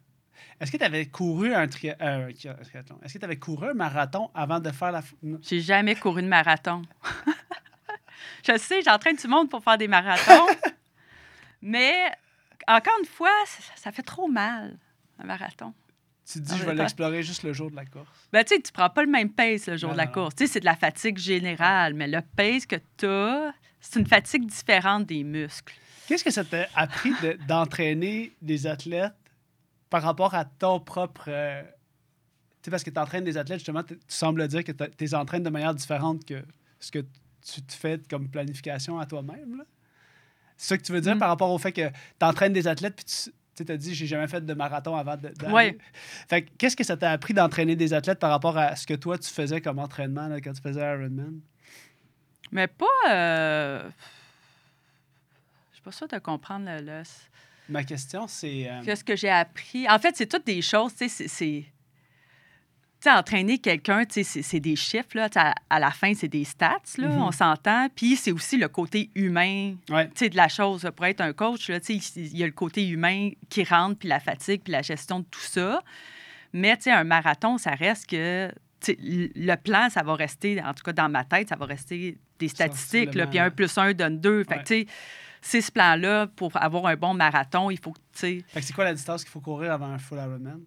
S1: Est-ce que tu avais couru un, tri- euh, triathlon? Est-ce que tu avais couru un marathon avant de faire la...
S2: J'ai jamais couru de marathon. *laughs* je sais, j'entraîne tout le monde pour faire des marathons, *laughs* mais encore une fois, ça, ça fait trop mal, un marathon.
S1: Tu te dis, je vais l'explorer juste le jour de la course.
S2: Ben, tu sais, tu prends pas le même pace le jour
S1: Non,
S2: de la
S1: non.
S2: course. Tu sais, c'est de la fatigue générale, mais le pace que tu as, c'est une fatigue différente des muscles.
S1: Qu'est-ce que ça t'a appris de- d'entraîner des athlètes par rapport à ton propre... euh, Tu sais, parce que tu entraînes des athlètes, justement, tu sembles dire que tu les entraînes de manière différente que ce que tu te fais comme planification à toi-même. là? C'est ça que tu veux dire
S2: Mm.
S1: par rapport au fait que tu entraînes des athlètes puis tu tu t'as dit, j'ai jamais fait de marathon avant de.
S2: Ouais.
S1: Fait que qu'est-ce que ça t'a appris d'entraîner des athlètes par rapport à ce que toi, tu faisais comme entraînement là, quand tu faisais Ironman?
S2: Mais pas. euh, Je suis pas sûre de comprendre le. le-
S1: Ma question, c'est. euh,
S2: Qu'est-ce que j'ai appris? En fait, c'est toutes des choses, tu sais, c'est-. Tu sais, entraîner quelqu'un, tu sais, c'est- des chiffres, là. À, à la fin, c'est des stats, là,
S1: Mhm.
S2: on s'entend. Puis c'est aussi le côté humain
S1: Ouais.
S2: tu sais, de la chose. Pour être un coach, là, tu sais, il y a le côté humain qui rentre, puis la fatigue, puis la gestion de tout ça. Mais tu sais, un marathon, ça reste que le plan, ça va rester, en tout cas dans ma tête, ça va rester des statistiques. Là, puis un plus un donne deux. Fait que, tu sais, c'est ce plan-là, pour avoir un bon marathon, il faut que, tu sais,
S1: c'est quoi la distance qu'il faut courir avant un full Ironman?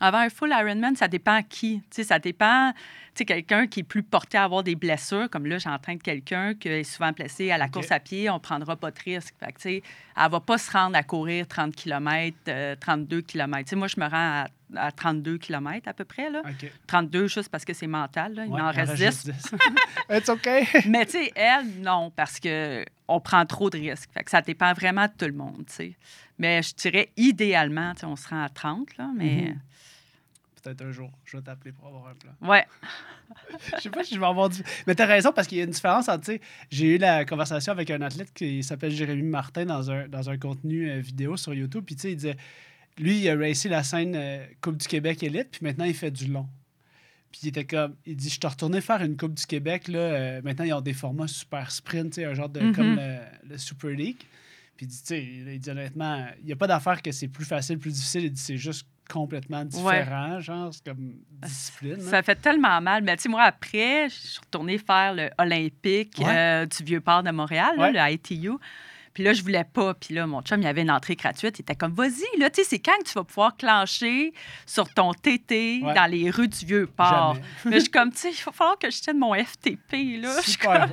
S2: avant un full Ironman, ça dépend à qui. Ça dépend, tu quelqu'un qui est plus porté à avoir des blessures, comme là, j'entraîne quelqu'un qui est souvent placé à la course à pied, on prendra pas de risque. Fait que, elle va pas se rendre à courir 30 km, 32 km. Moi, je me rends à à 32 km à peu près. Là.
S1: OK.
S2: 32 juste parce que c'est mental. Là. Il
S1: Ouais, en
S2: reste 10.
S1: juste 10. *laughs* *laughs* It's OK.
S2: Mais tu sais, elle, non, parce que on prend trop de risques. Fait que ça dépend vraiment de tout le monde, tu sais. Mais je dirais, idéalement, on se rend à 30, là, mais...
S1: Mhm. Peut-être un jour, je vais t'appeler pour avoir un plan.
S2: Ouais, *laughs*
S1: Je sais pas si je vais avoir du. Mais t'as raison parce qu'il y a une différence entre, j'ai eu la conversation avec un athlète qui s'appelle Jérémy Martin dans un, dans un contenu euh, vidéo sur YouTube. Puis, tu sais, il disait, lui, il a racé la scène euh, Coupe du Québec élite, puis maintenant, il fait du long. Puis, il était comme, il dit, je suis retourné faire une Coupe du Québec, là. euh, maintenant, ils ont des formats super sprint, tu sais, un genre de,
S2: Mhm.
S1: comme le, le Super League. Puis, il dit, tu il dit honnêtement, il n'y a pas d'affaire que c'est plus facile, plus difficile. Il dit, c'est juste complètement différent, genre, c'est comme discipline.
S2: ça fait tellement mal. Mais tu sais, moi, après, je suis retournée faire le Olympique
S1: Ouais.
S2: euh, du Vieux-Port de Montréal, là, le ITU. Puis là, je voulais pas. Puis là, mon chum, il y avait une entrée gratuite. Il était comme, vas-y, là, tu sais, c'est quand que tu vas pouvoir clencher sur ton TT
S1: Ouais.
S2: dans les rues du Vieux-Port. *laughs* Mais je suis comme, tu sais, il va falloir que je tienne mon FTP, là. Je
S1: Super.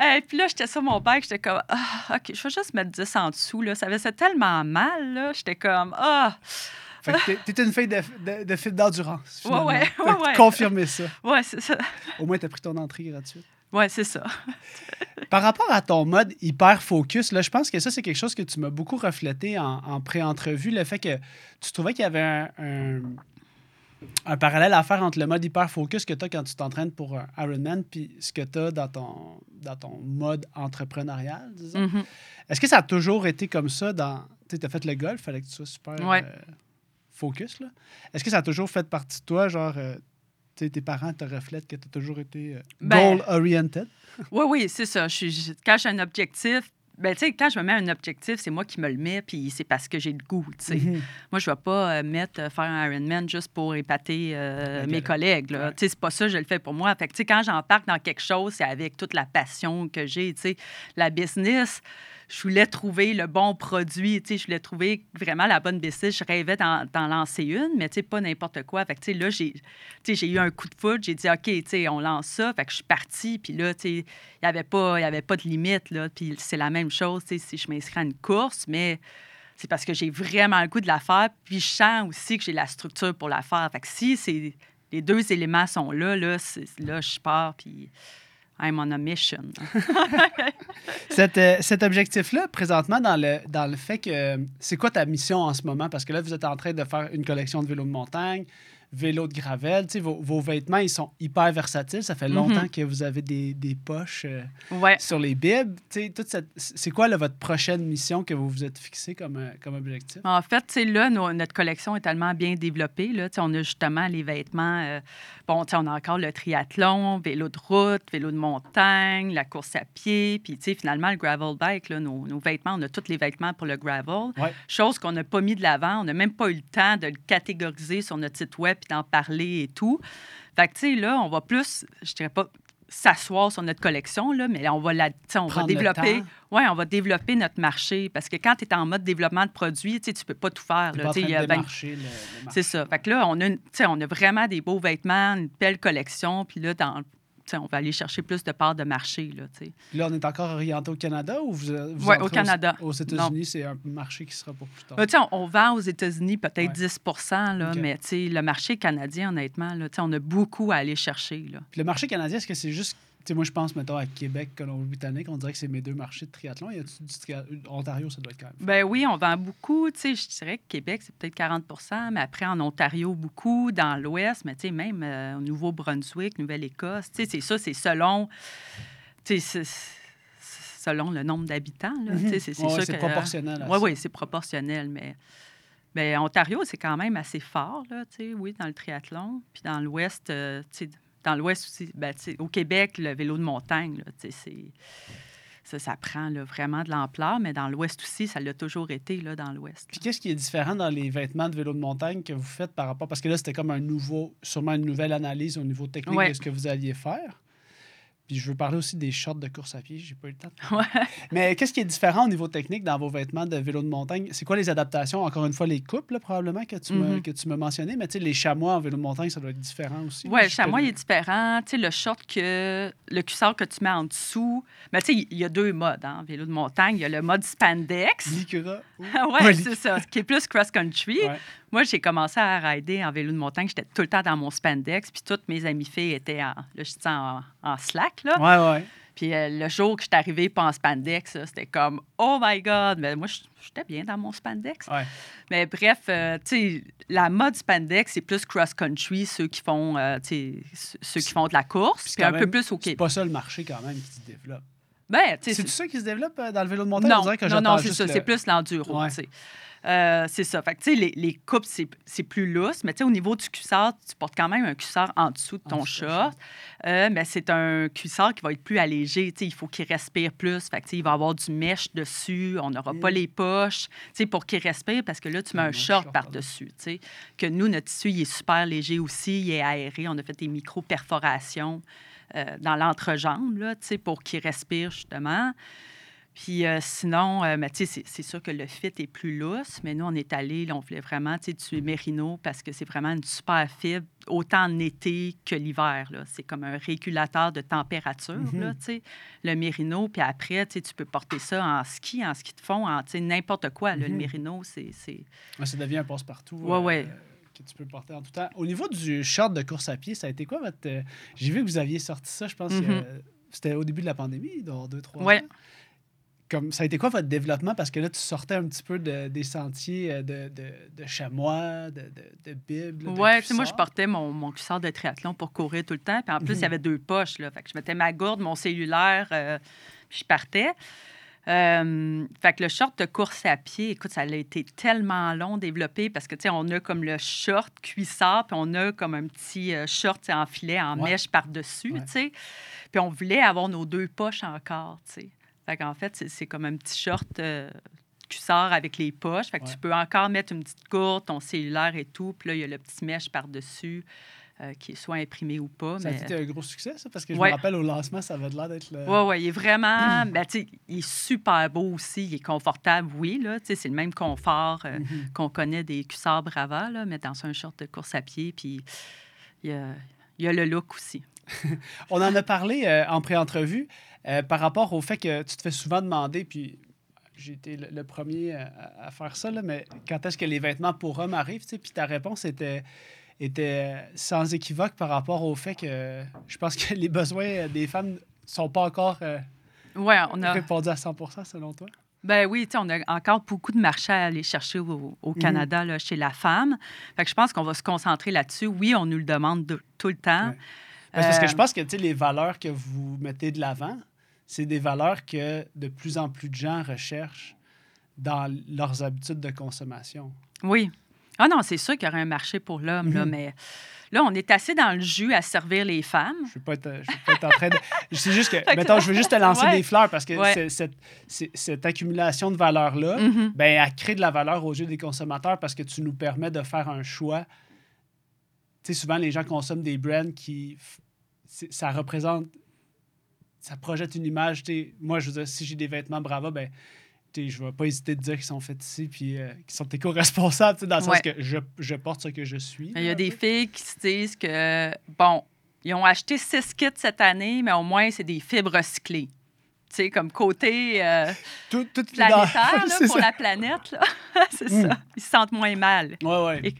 S2: Et *laughs* puis là, j'étais sur mon bike, j'étais comme, ah, OK, je vais juste mettre 10 en dessous, là. Ça faisait tellement mal, là. J'étais comme, ah,
S1: Fait que t'es- une fille de, de, de fil d'endurance.
S2: Ouais, ouais, ouais, ouais.
S1: confirmé ça.
S2: ouais, c'est ça.
S1: Au moins, t'as pris ton entrée gratuite.
S2: Ouais, c'est ça. *laughs*
S1: Par rapport à ton mode hyper focus, là, je pense que ça, c'est quelque chose que tu m'as beaucoup reflété en, en pré-entrevue, le fait que tu trouvais qu'il y avait un, un- un parallèle à faire entre le mode hyper focus que tu as quand tu t'entraînes pour un Ironman puis ce que tu as dans ton, dans ton mode entrepreneurial, disons.
S2: Mhm.
S1: Est-ce que ça a toujours été comme ça dans. Tu as fait le golf, il fallait que tu sois super
S2: Ouais.
S1: euh, focus. là. Est-ce que ça a toujours fait partie de toi, genre, euh, tes parents te reflètent que tu as toujours été euh,
S2: Ben-
S1: goal-oriented? *laughs*
S2: Oui, oui, c'est ça. Je suis, je- quand j'ai un objectif, ben, tu sais, quand je me mets un objectif, c'est moi qui me le mets, puis c'est parce que j'ai le goût, tu sais.
S1: Mhm.
S2: Moi, je ne vais pas euh, mettre, euh, faire un Ironman juste pour épater euh, mes collègues. là.
S1: Ouais.
S2: Tu sais, C'est pas ça, je le fais pour moi. Fait que, tu sais, quand j'embarque dans quelque chose, c'est avec toute la passion que j'ai. tu sais. La business, je voulais trouver le bon produit. tu sais, Je voulais trouver vraiment la bonne business. Je rêvais d'en lancer une, mais tu sais, pas n'importe quoi. Fait que, tu sais, là, j'ai tu sais, j'ai eu un coup de foudre. J'ai dit, OK, tu sais, on lance ça. Fait que je suis partie. Puis là, tu sais, il n'y avait, pas- avait pas de limite. Là. Puis c'est la même chose tu sais, si je m'inscris à une course, mais c'est parce que j'ai vraiment le goût de la faire. Puis je sens aussi que j'ai la structure pour la faire. Fait que si les deux éléments sont là, là, là je pars, puis I'm on a mission. *laughs*
S1: Cet, euh, cet objectif-là, présentement, dans le, dans le fait que. C'est quoi ta mission en ce moment? Parce que là, vous êtes en train de faire une collection de vélos de montagne, vélos de gravel. Vos, vos vêtements, ils sont hyper versatiles. Ça fait
S2: Mhm.
S1: longtemps que vous avez des, des poches euh,
S2: Ouais.
S1: sur les bibs. Cette- C'est quoi là, votre prochaine mission que vous vous êtes fixée comme, euh, comme objectif?
S2: En fait, là, nos- notre collection est tellement bien développée. Là, on a justement les vêtements. euh, bon, on a encore le triathlon, vélo de route, vélo de montagne, la course à pied. Puis, finalement, le gravel bike, là, nos, nos vêtements, on a tous les vêtements pour le gravel.
S1: Ouais.
S2: Chose qu'on n'a pas mis de l'avant. On n'a même pas eu le temps de le catégoriser sur notre site web puis d'en parler et tout. Fait que, tu sais, là, on va plus, je dirais pas s'asseoir sur notre collection, là, mais on va, la, on va
S1: Prendre
S2: développer. Oui, on va développer notre marché parce que quand tu es en mode développement de produits, tu tu peux pas tout faire. C'est ça. Fait que là, on a, une- on a vraiment des beaux vêtements, une belle collection. Puis là, dans, on va aller chercher plus de parts de marché. Là,
S1: là, on est encore orienté au Canada ou vous, vous
S2: Ouais, au Canada.
S1: Aux, aux États-Unis, c'est un marché qui sera pour plus tard.
S2: Sais, on, on vend aux États-Unis peut-être
S1: Ouais.
S2: 10 là, mais le marché canadien, honnêtement, là, on a beaucoup à aller chercher. Là.
S1: Puis le marché canadien, est-ce que c'est juste. Sais, moi, je pense, mettons, à Québec, Colombie-Britannique, on dirait que c'est mes deux marchés de triathlon. Y a-tu du tria- Ontario, ça doit être quand même.
S2: Ben oui, on vend beaucoup. Tu sais, je dirais que Québec, c'est peut-être 40% mais après, en Ontario, beaucoup. Dans l'Ouest, mais tu sais, même euh, au Nouveau-Brunswick, Nouvelle-Écosse. Tu sais, c'est ça, c'est selon... Tu sais, selon le nombre d'habitants. sais, c'est
S1: Ouais, proportionnel.
S2: Oui, oui, c'est proportionnel, mais... Ontario, c'est quand même assez fort, là, tu sais, oui, dans le triathlon. Puis dans l'Ouest, euh, tu sais, dans l'Ouest aussi, ben, au Québec, le vélo de montagne, là. Ça, ça prend là, vraiment de l'ampleur, mais dans l'Ouest aussi, ça l'a toujours été, là, dans l'Ouest.
S1: Puis qu'est-ce qui est différent dans les vêtements de vélo de montagne que vous faites par rapport. Parce que là, c'était comme un nouveau, sûrement une nouvelle analyse au niveau technique
S2: Ouais.
S1: de ce que vous alliez faire. Puis je veux parler aussi des shorts de course à pied. J'ai pas eu le temps. *laughs*
S2: Ouais.
S1: Mais qu'est-ce qui est différent au niveau technique dans vos vêtements de vélo de montagne? C'est quoi les adaptations? Encore une fois, les coupes, là, probablement, que tu m'as
S2: Mhm.
S1: que tu mentionné. Mais tu sais, les chamois en vélo de montagne, ça doit être différent aussi.
S2: Oui, le chamois, il est différent. Tu sais, le short que... Le cuissard que tu mets en dessous... Mais tu sais, il y a deux modes, hein, vélo de montagne. Il y a le mode spandex.
S1: Ou-
S2: oui, *laughs*
S1: Ouais,
S2: c'est ça, qui est plus cross-country.
S1: Ouais.
S2: Moi, j'ai commencé à rider en vélo de montagne. J'étais tout le temps dans mon spandex. Puis toutes mes amies filles étaient en, là, en, en slack. Là.
S1: Ouais, ouais.
S2: Puis euh, le jour que je suis arrivée pas en spandex, c'était comme Oh my God! Mais moi, j'étais bien dans mon spandex.
S1: Ouais.
S2: Mais bref, euh, tu sais, la mode spandex, c'est plus cross-country, ceux qui font, euh, ceux qui font de la course,
S1: Puis
S2: un peu plus au
S1: C'est
S2: Québec.
S1: pas ça le marché quand même qui se développe.
S2: Ben,
S1: C'est tout ça qui se développe dans le vélo de montagne? On
S2: non,
S1: que
S2: non, non, c'est ça.
S1: le-
S2: C'est plus l'enduro,
S1: Ouais.
S2: Euh, c'est ça. Fait que, tu sais, les, les coupes, c'est plus lousse, mais tu sais, au niveau du cuissard, tu portes quand même un cuissard en dessous de ton short. Euh, mais c'est un cuissard qui va être plus allégé. Tu sais, il faut qu'il respire plus. Fait que, tu sais, il va avoir du mèche dessus. On n'aura pas
S1: Mm.
S2: les poches. Tu sais, pour qu'il respire, parce que là, tu mets un short par-dessus. Tu sais, que nous, notre tissu, il est super léger aussi. Il est aéré. On a fait des micro-perforations euh, dans l'entrejambe, là, tu sais, pour qu'il respire, justement. Puis euh, sinon, euh, mais tu sais, c'est- sûr que le fit est plus lousse, mais nous, on est allé, là, on voulait vraiment, tu sais, tuer Mérino parce que c'est vraiment une super fibre, autant en été que l'hiver. là. C'est comme un régulateur de température,
S1: Mhm.
S2: là, tu sais, le Mérino. Puis après, tu sais, tu peux porter ça en ski, en ski de fond, en, tu sais, n'importe quoi. là. Le Mérino, c'est... c'est-
S1: Ouais, ça devient un passe-partout.
S2: Ouais,
S1: euh,
S2: ouais.
S1: que tu peux porter en tout temps. Au niveau du short de course à pied, ça a été quoi votre. euh, J'ai vu que vous aviez sorti ça, je pense que
S2: Mhm.
S1: euh, c'était au début de la pandémie, dans deux, trois
S2: Ouais.
S1: ans. Comme, ça a été quoi votre développement? Parce que là, tu sortais un petit peu de- des sentiers euh, de, de, de chamois, de, de,
S2: Ouais, tu sais, moi, je portais mon, mon cuissard de triathlon pour courir tout le temps. Puis en plus, il
S1: Mhm.
S2: y avait deux poches. Là. Fait que je mettais ma gourde, mon cellulaire, euh, puis je partais. Euh, fait que le short de course à pied, écoute, ça a été tellement long développé parce que, tu sais, on a comme le short cuissard, puis on a comme un petit short en filet, en
S1: Ouais.
S2: mèche par-dessus,
S1: Ouais.
S2: tu sais. Puis on voulait avoir nos deux poches encore, tu sais. Fait qu'en fait, c'est- comme un petit short euh, cuissard avec les poches. Fait que
S1: Ouais.
S2: tu peux encore mettre une petite gourde, ton cellulaire et tout. Puis là, il y a le petit mèche par-dessus euh, qui est soit imprimé ou pas.
S1: Ça a été un gros succès, ça? Parce que je
S2: Ouais.
S1: me rappelle au lancement, ça avait l'air d'être le.
S2: Oui, oui, il est vraiment. *clears throat* ben, tu il est super beau aussi. Il est confortable, oui. Tu c'est le même confort euh,
S1: Mhm.
S2: qu'on connaît des cuissards Brava, là, mais dans un short de course à pied. Puis il y a, il y a le look aussi. *laughs*
S1: On en a parlé euh, en pré-entrevue euh, par rapport au fait que tu te fais souvent demander, puis j'ai été le, le premier à, à faire ça, là, mais quand est-ce que les vêtements pour hommes arrivent, tu sais, puis ta réponse était, était sans équivoque par rapport au fait que je pense que les besoins des femmes sont pas encore euh,
S2: Oui, on a.
S1: répondus à 100% selon toi?
S2: Ben oui, on a encore beaucoup de marchés à aller chercher au, au
S1: Mhm.
S2: Canada, là, chez la femme. Fait que je pense qu'on va se concentrer là-dessus. Oui, on nous le demande de- tout le temps.
S1: Ouais. Ben, Parce que
S2: Euh,
S1: je pense que les valeurs que vous mettez de l'avant, c'est des valeurs que de plus en plus de gens recherchent dans leurs habitudes de consommation.
S2: Oui. Ah non, c'est sûr qu'il y aurait un marché pour l'homme, là,
S1: Mhm.
S2: mais là, on est assez dans le jus à servir les femmes.
S1: Je ne veux pas être, en train de. C'est juste *laughs* que, mettons, je veux juste te lancer
S2: Ouais.
S1: des fleurs parce que
S2: Ouais.
S1: cette, accumulation de valeurs-là,
S2: Mhm.
S1: ben, elle crée de la valeur aux yeux des consommateurs parce que tu nous permets de faire un choix. Tu sais, souvent, les gens consomment des brands qui. Ça représente. Ça projette une image. Moi, je veux dire, si j'ai des vêtements Brava, ben. Je ne vais pas hésiter de dire qu'ils sont faits ici puis euh, qu'ils sont éco-responsables, dans le sens que je, je porte ce que je suis.
S2: Il y a des
S1: peu.
S2: filles qui se disent que, bon, ils ont acheté six kits cette année, mais au moins, c'est des fibres recyclées. Tu sais, comme côté euh, *laughs*
S1: Tout, tout
S2: planétaire *laughs* là, pour
S1: ça.
S2: la planète. *laughs* c'est
S1: Mm.
S2: ça. Ils se sentent moins mal.
S1: Ouais.
S2: Et-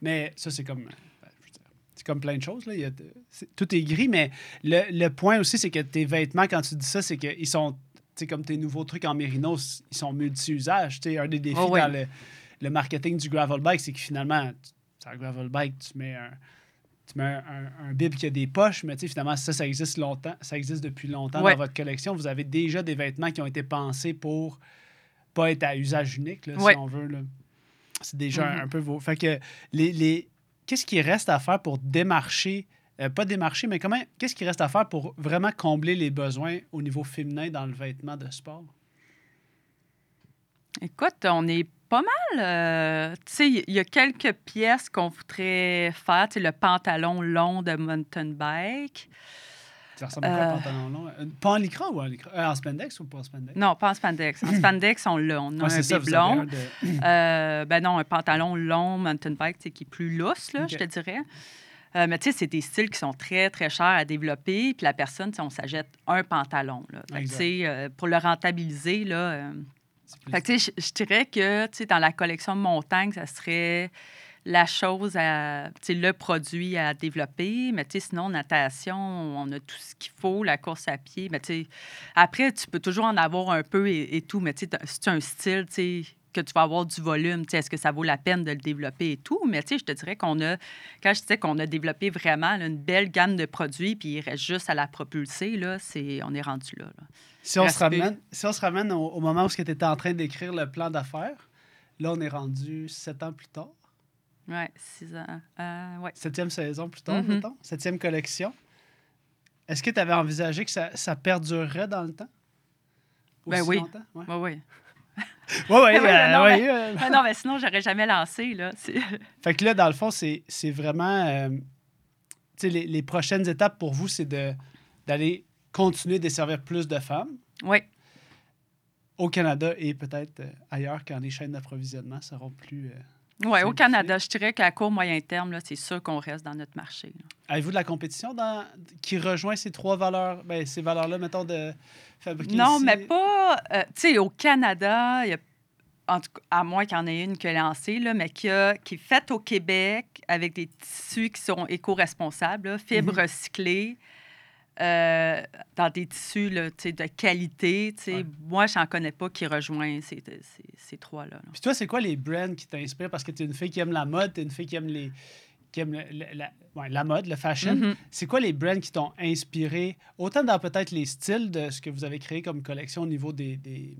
S1: Mais ça, c'est comme. ben, je veux dire, C'est comme plein de choses. Là. Il y a c'est- tout est gris, mais le, le point aussi, c'est que tes vêtements, quand tu dis ça, c'est qu'ils sont. Tu sais, comme tes nouveaux trucs en mérinos, ils sont multi-usages. Tu sais, un des défis
S2: Oh, oui.
S1: dans le, le marketing du gravel bike, c'est que finalement, sur un gravel bike, tu mets un. Tu mets un, un- un bib qui a des poches, mais tu sais, finalement, ça, ça existe longtemps. Ça existe depuis longtemps
S2: Ouais.
S1: dans votre collection. Vous avez déjà des vêtements qui ont été pensés pour pas être à usage unique, là,
S2: Ouais.
S1: si on veut. C'est déjà un,
S2: Mhm.
S1: un peu vos. Fait que les, les... qu'est-ce qui reste à faire pour démarcher, euh, pas démarcher, mais comment, qu'est-ce qui reste à faire pour vraiment combler les besoins au niveau féminin dans le vêtement de sport?
S2: Écoute, on est pas mal. euh, tu sais, il y a quelques pièces qu'on voudrait faire. Le pantalon long de mountain bike.
S1: Ça ressemble à quoi, un
S2: Euh.
S1: pantalon long? Euh, Pas en lycra ou en lycra? Euh, en spandex ou pas en spandex?
S2: Non, pas en spandex. En *laughs* spandex, on l'a. On a
S1: Ouais,
S2: un
S1: ça, un de-
S2: Euh, ben non, un pantalon long, mountain bike, qui est plus lousse, là, je te dirais. Euh, mais tu sais, c'est des styles qui sont très, très chers à développer. Puis la personne, on s'achète un pantalon. Là. Fait pour le rentabiliser, là, Fait que, tu sais, je, je dirais que, tu sais, dans la collection montagne, ça serait la chose à, tu sais, le produit à développer. Mais, tu sais, sinon, natation, on a tout ce qu'il faut, la course à pied. Mais, tu sais, après, tu peux toujours en avoir un peu et, et tout. Mais, tu sais, t'as- c'est un style, tu sais, que tu vas avoir du volume, tu sais, est-ce que ça vaut la peine de le développer et tout. Mais, tu sais, je te dirais qu'on a, quand je disais qu'on a développé vraiment là, une belle gamme de produits, puis il reste juste à la propulser, là, c'est, on est rendu là. là.
S1: Si on, se ramène, si on se ramène au, au moment où tu étais en train d'écrire le plan d'affaires, là, on est rendu sept ans plus tard.
S2: Ouais, six ans. Euh, ouais.
S1: Septième saison plus tard,
S2: Mhm.
S1: mettons. Septième collection. Est-ce que tu avais envisagé que ça, ça perdurerait dans le temps?
S2: Ben oui.
S1: longtemps? Ouais,
S2: Ouais, ouais. *laughs*
S1: ouais. ouais,
S2: Ben oui,
S1: euh,
S2: non,
S1: ouais,
S2: mais-
S1: euh. *laughs*
S2: Non, mais sinon, j'aurais jamais lancé, là. *laughs*
S1: Fait que là, dans le fond, c'est c'est vraiment. euh, tu sais, les, les prochaines étapes pour vous, c'est de- d'aller continuer de desservir plus de femmes
S2: Oui,
S1: au Canada et peut-être euh, ailleurs quand les chaînes d'approvisionnement seront plus. euh,
S2: ouais, au. Canada, je dirais qu'à court, moyen terme, là, c'est sûr qu'on reste dans notre marché.
S1: Avez-vous de la compétition dans, qui rejoint ces trois valeurs, ben, ces valeurs-là, mettons, de fabriquer
S2: Non,
S1: ici?
S2: mais pas. euh, tu sais, au Canada, il y a, en tout cas, à moins qu'il y en ait une qui est lancée, là, mais qui, a- qui est faite au Québec avec des tissus qui sont éco-responsables, fibres
S1: Mhm.
S2: recyclées. Euh, dans des tissus là, de qualité.
S1: Ouais.
S2: Moi, je n'en connais pas qui rejoint ces, ces, ces trois-là. là.
S1: Puis toi, c'est quoi les brands qui t'inspirent? Parce que tu es une fille qui aime la mode, tu es une fille qui aime, les, qui aime le- le- la, ouais, la mode, le fashion.
S2: Mhm.
S1: C'est quoi les brands qui t'ont inspiré, autant dans peut-être les styles de ce que vous avez créé comme collection au niveau des. des,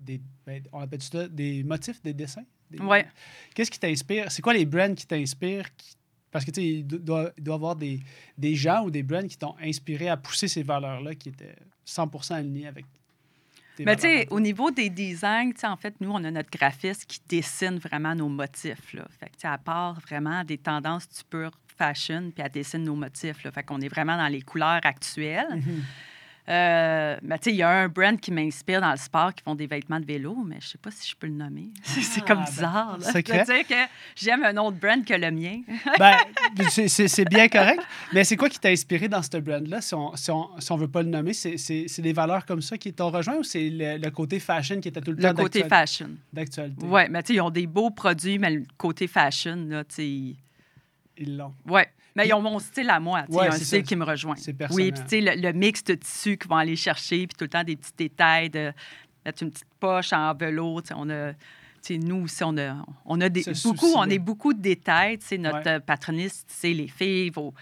S1: des- ben, on appelle ça des motifs, des dessins? Des-
S2: Ouais.
S1: Qu'est-ce qui t'inspire? C'est quoi les brands qui t'inspirent? qui- Parce que tu sais, il do- doit, y avoir des, des gens ou des brands qui t'ont inspiré à pousser ces valeurs-là qui étaient 100% alignés avec
S2: Mais tu sais, au niveau des designs, tu sais, en fait, nous, on a notre graphiste qui dessine vraiment nos motifs. Là. Fait que, tu sais, à part vraiment des tendances du pur fashion, puis elle dessine nos motifs. Là. Fait qu'on est vraiment dans les couleurs actuelles.
S1: Mhm.
S2: Euh, sais, il y a un brand qui m'inspire dans le sport qui font des vêtements de vélo, mais je sais pas si je peux le nommer. *laughs* c'est comme
S1: ben,
S2: bizarre. De dire que j'aime un autre brand que le mien. *laughs*
S1: Ben, c'est- bien correct. Mais c'est quoi qui t'a inspiré dans ce brand-là, si on, si, on, si on veut pas le nommer? C'est- des valeurs comme ça qui t'ont rejoint ou c'est le, le côté fashion qui était tout le,
S2: Le
S1: temps
S2: côté
S1: d'actual-
S2: fashion.
S1: d'actualité?
S2: Oui, mais tu sais, ils ont des beaux produits, mais le côté fashion, là, tu sais,
S1: Ils l'ont.
S2: Oui, mais ils ont mon style à moi.
S1: Ouais,
S2: il y a un
S1: c'est
S2: style
S1: ça.
S2: qui me rejoint.
S1: C'est personnel.
S2: Oui, puis tu sais, le, le mix de tissus qu'ils vont aller chercher, puis tout le temps des petits détails de mettre une petite poche en velours. On a, nous aussi, on a, on a des, beaucoup, on est beaucoup de détails. Notre
S1: Ouais.
S2: patroniste, sais, les filles, vos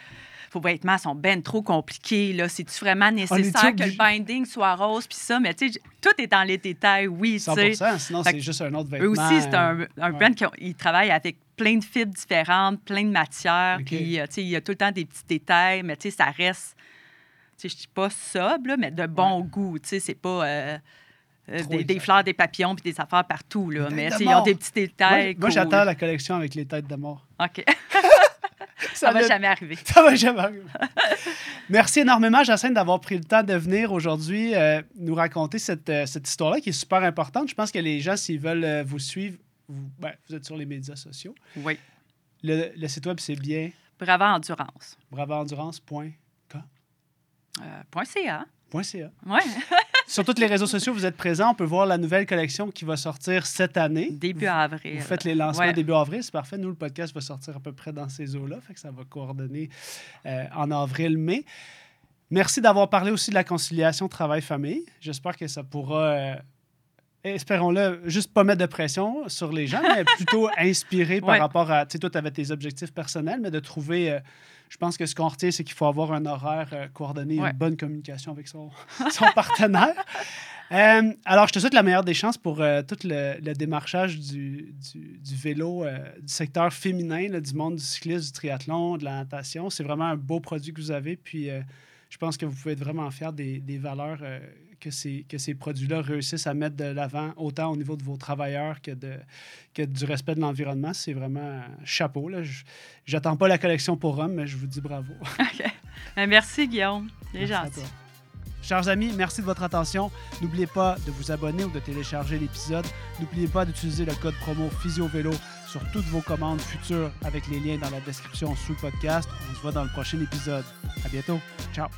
S2: vêtements sont ben trop compliqués. Là. C'est-tu vraiment nécessaire que le binding soit rose? Puis ça, mais tu sais, tout est dans les détails, oui, tu
S1: 100
S2: sais.
S1: sinon c'est juste un autre vêtement.
S2: Eux aussi, c'est un, un
S1: ouais.
S2: brand qui travaillent avec plein de fibres différentes, plein de matières. Puis, euh, tu sais, il y a tout le temps des petits détails, mais tu sais, ça reste, tu sais, je dis pas sobre, là, mais de bon goût. Tu sais, c'est pas euh, euh, des, fleurs, des papillons puis des affaires partout, là. Mais
S1: de
S2: ils ont des petits
S1: Moi,
S2: détails.
S1: moi,
S2: cool.
S1: j'attends la collection avec les têtes de mort.
S2: OK. *laughs*
S1: Ça
S2: ça va jamais arriver. *laughs*
S1: Ça va jamais arriver. Merci énormément, Jacinthe, d'avoir pris le temps de venir aujourd'hui euh, nous raconter cette, euh, cette histoire-là qui est super importante. Je pense que les gens, s'ils veulent euh, vous suivre, vous, ben, vous êtes sur les médias sociaux.
S2: Oui.
S1: Le, le site web, c'est bien?
S2: Bravo Endurance.
S1: bravaendurance.ca.
S2: Point .ca. Ouais. *laughs*
S1: Sur tous les réseaux sociaux, vous êtes présents. On peut voir la nouvelle collection qui va sortir cette année.
S2: Début avril.
S1: Vous faites les lancements
S2: Ouais.
S1: début avril, c'est parfait. Nous, le podcast va sortir à peu près dans ces eaux-là, fait que ça va coordonner euh, en avril-mai. Merci d'avoir parlé aussi de la conciliation travail-famille. J'espère que ça pourra, euh, espérons-le, juste pas mettre de pression sur les gens, mais *laughs* plutôt inspirer par
S2: Ouais.
S1: rapport à, tu sais, toi, tu avais tes objectifs personnels, mais de trouver, euh, je pense que ce qu'on retient, c'est qu'il faut avoir un horaire euh, coordonné,
S2: Ouais.
S1: une bonne communication avec son, *laughs* son partenaire. Euh, alors, je te souhaite la meilleure des chances pour euh, tout le, le démarchage du, du- du vélo, du secteur féminin, là, du monde du cyclisme, du triathlon, de la natation. C'est vraiment un beau produit que vous avez. Puis, je pense que vous pouvez être vraiment fiers des, des valeurs que ces, que ces produits-là réussissent à mettre de l'avant, autant au niveau de vos travailleurs que, de, que du respect de l'environnement. C'est vraiment chapeau. Là. Je J'attends pas la collection pour hommes, mais je vous dis bravo. *laughs*
S2: OK. Ben, merci, Guillaume. C'est gentil.
S1: Chers amis, merci de votre attention. N'oubliez pas de vous abonner ou de télécharger l'épisode. N'oubliez pas d'utiliser le code promo PhysioVélo sur toutes vos commandes futures avec les liens dans la description sous le podcast. On se voit dans le prochain épisode. À bientôt. Ciao.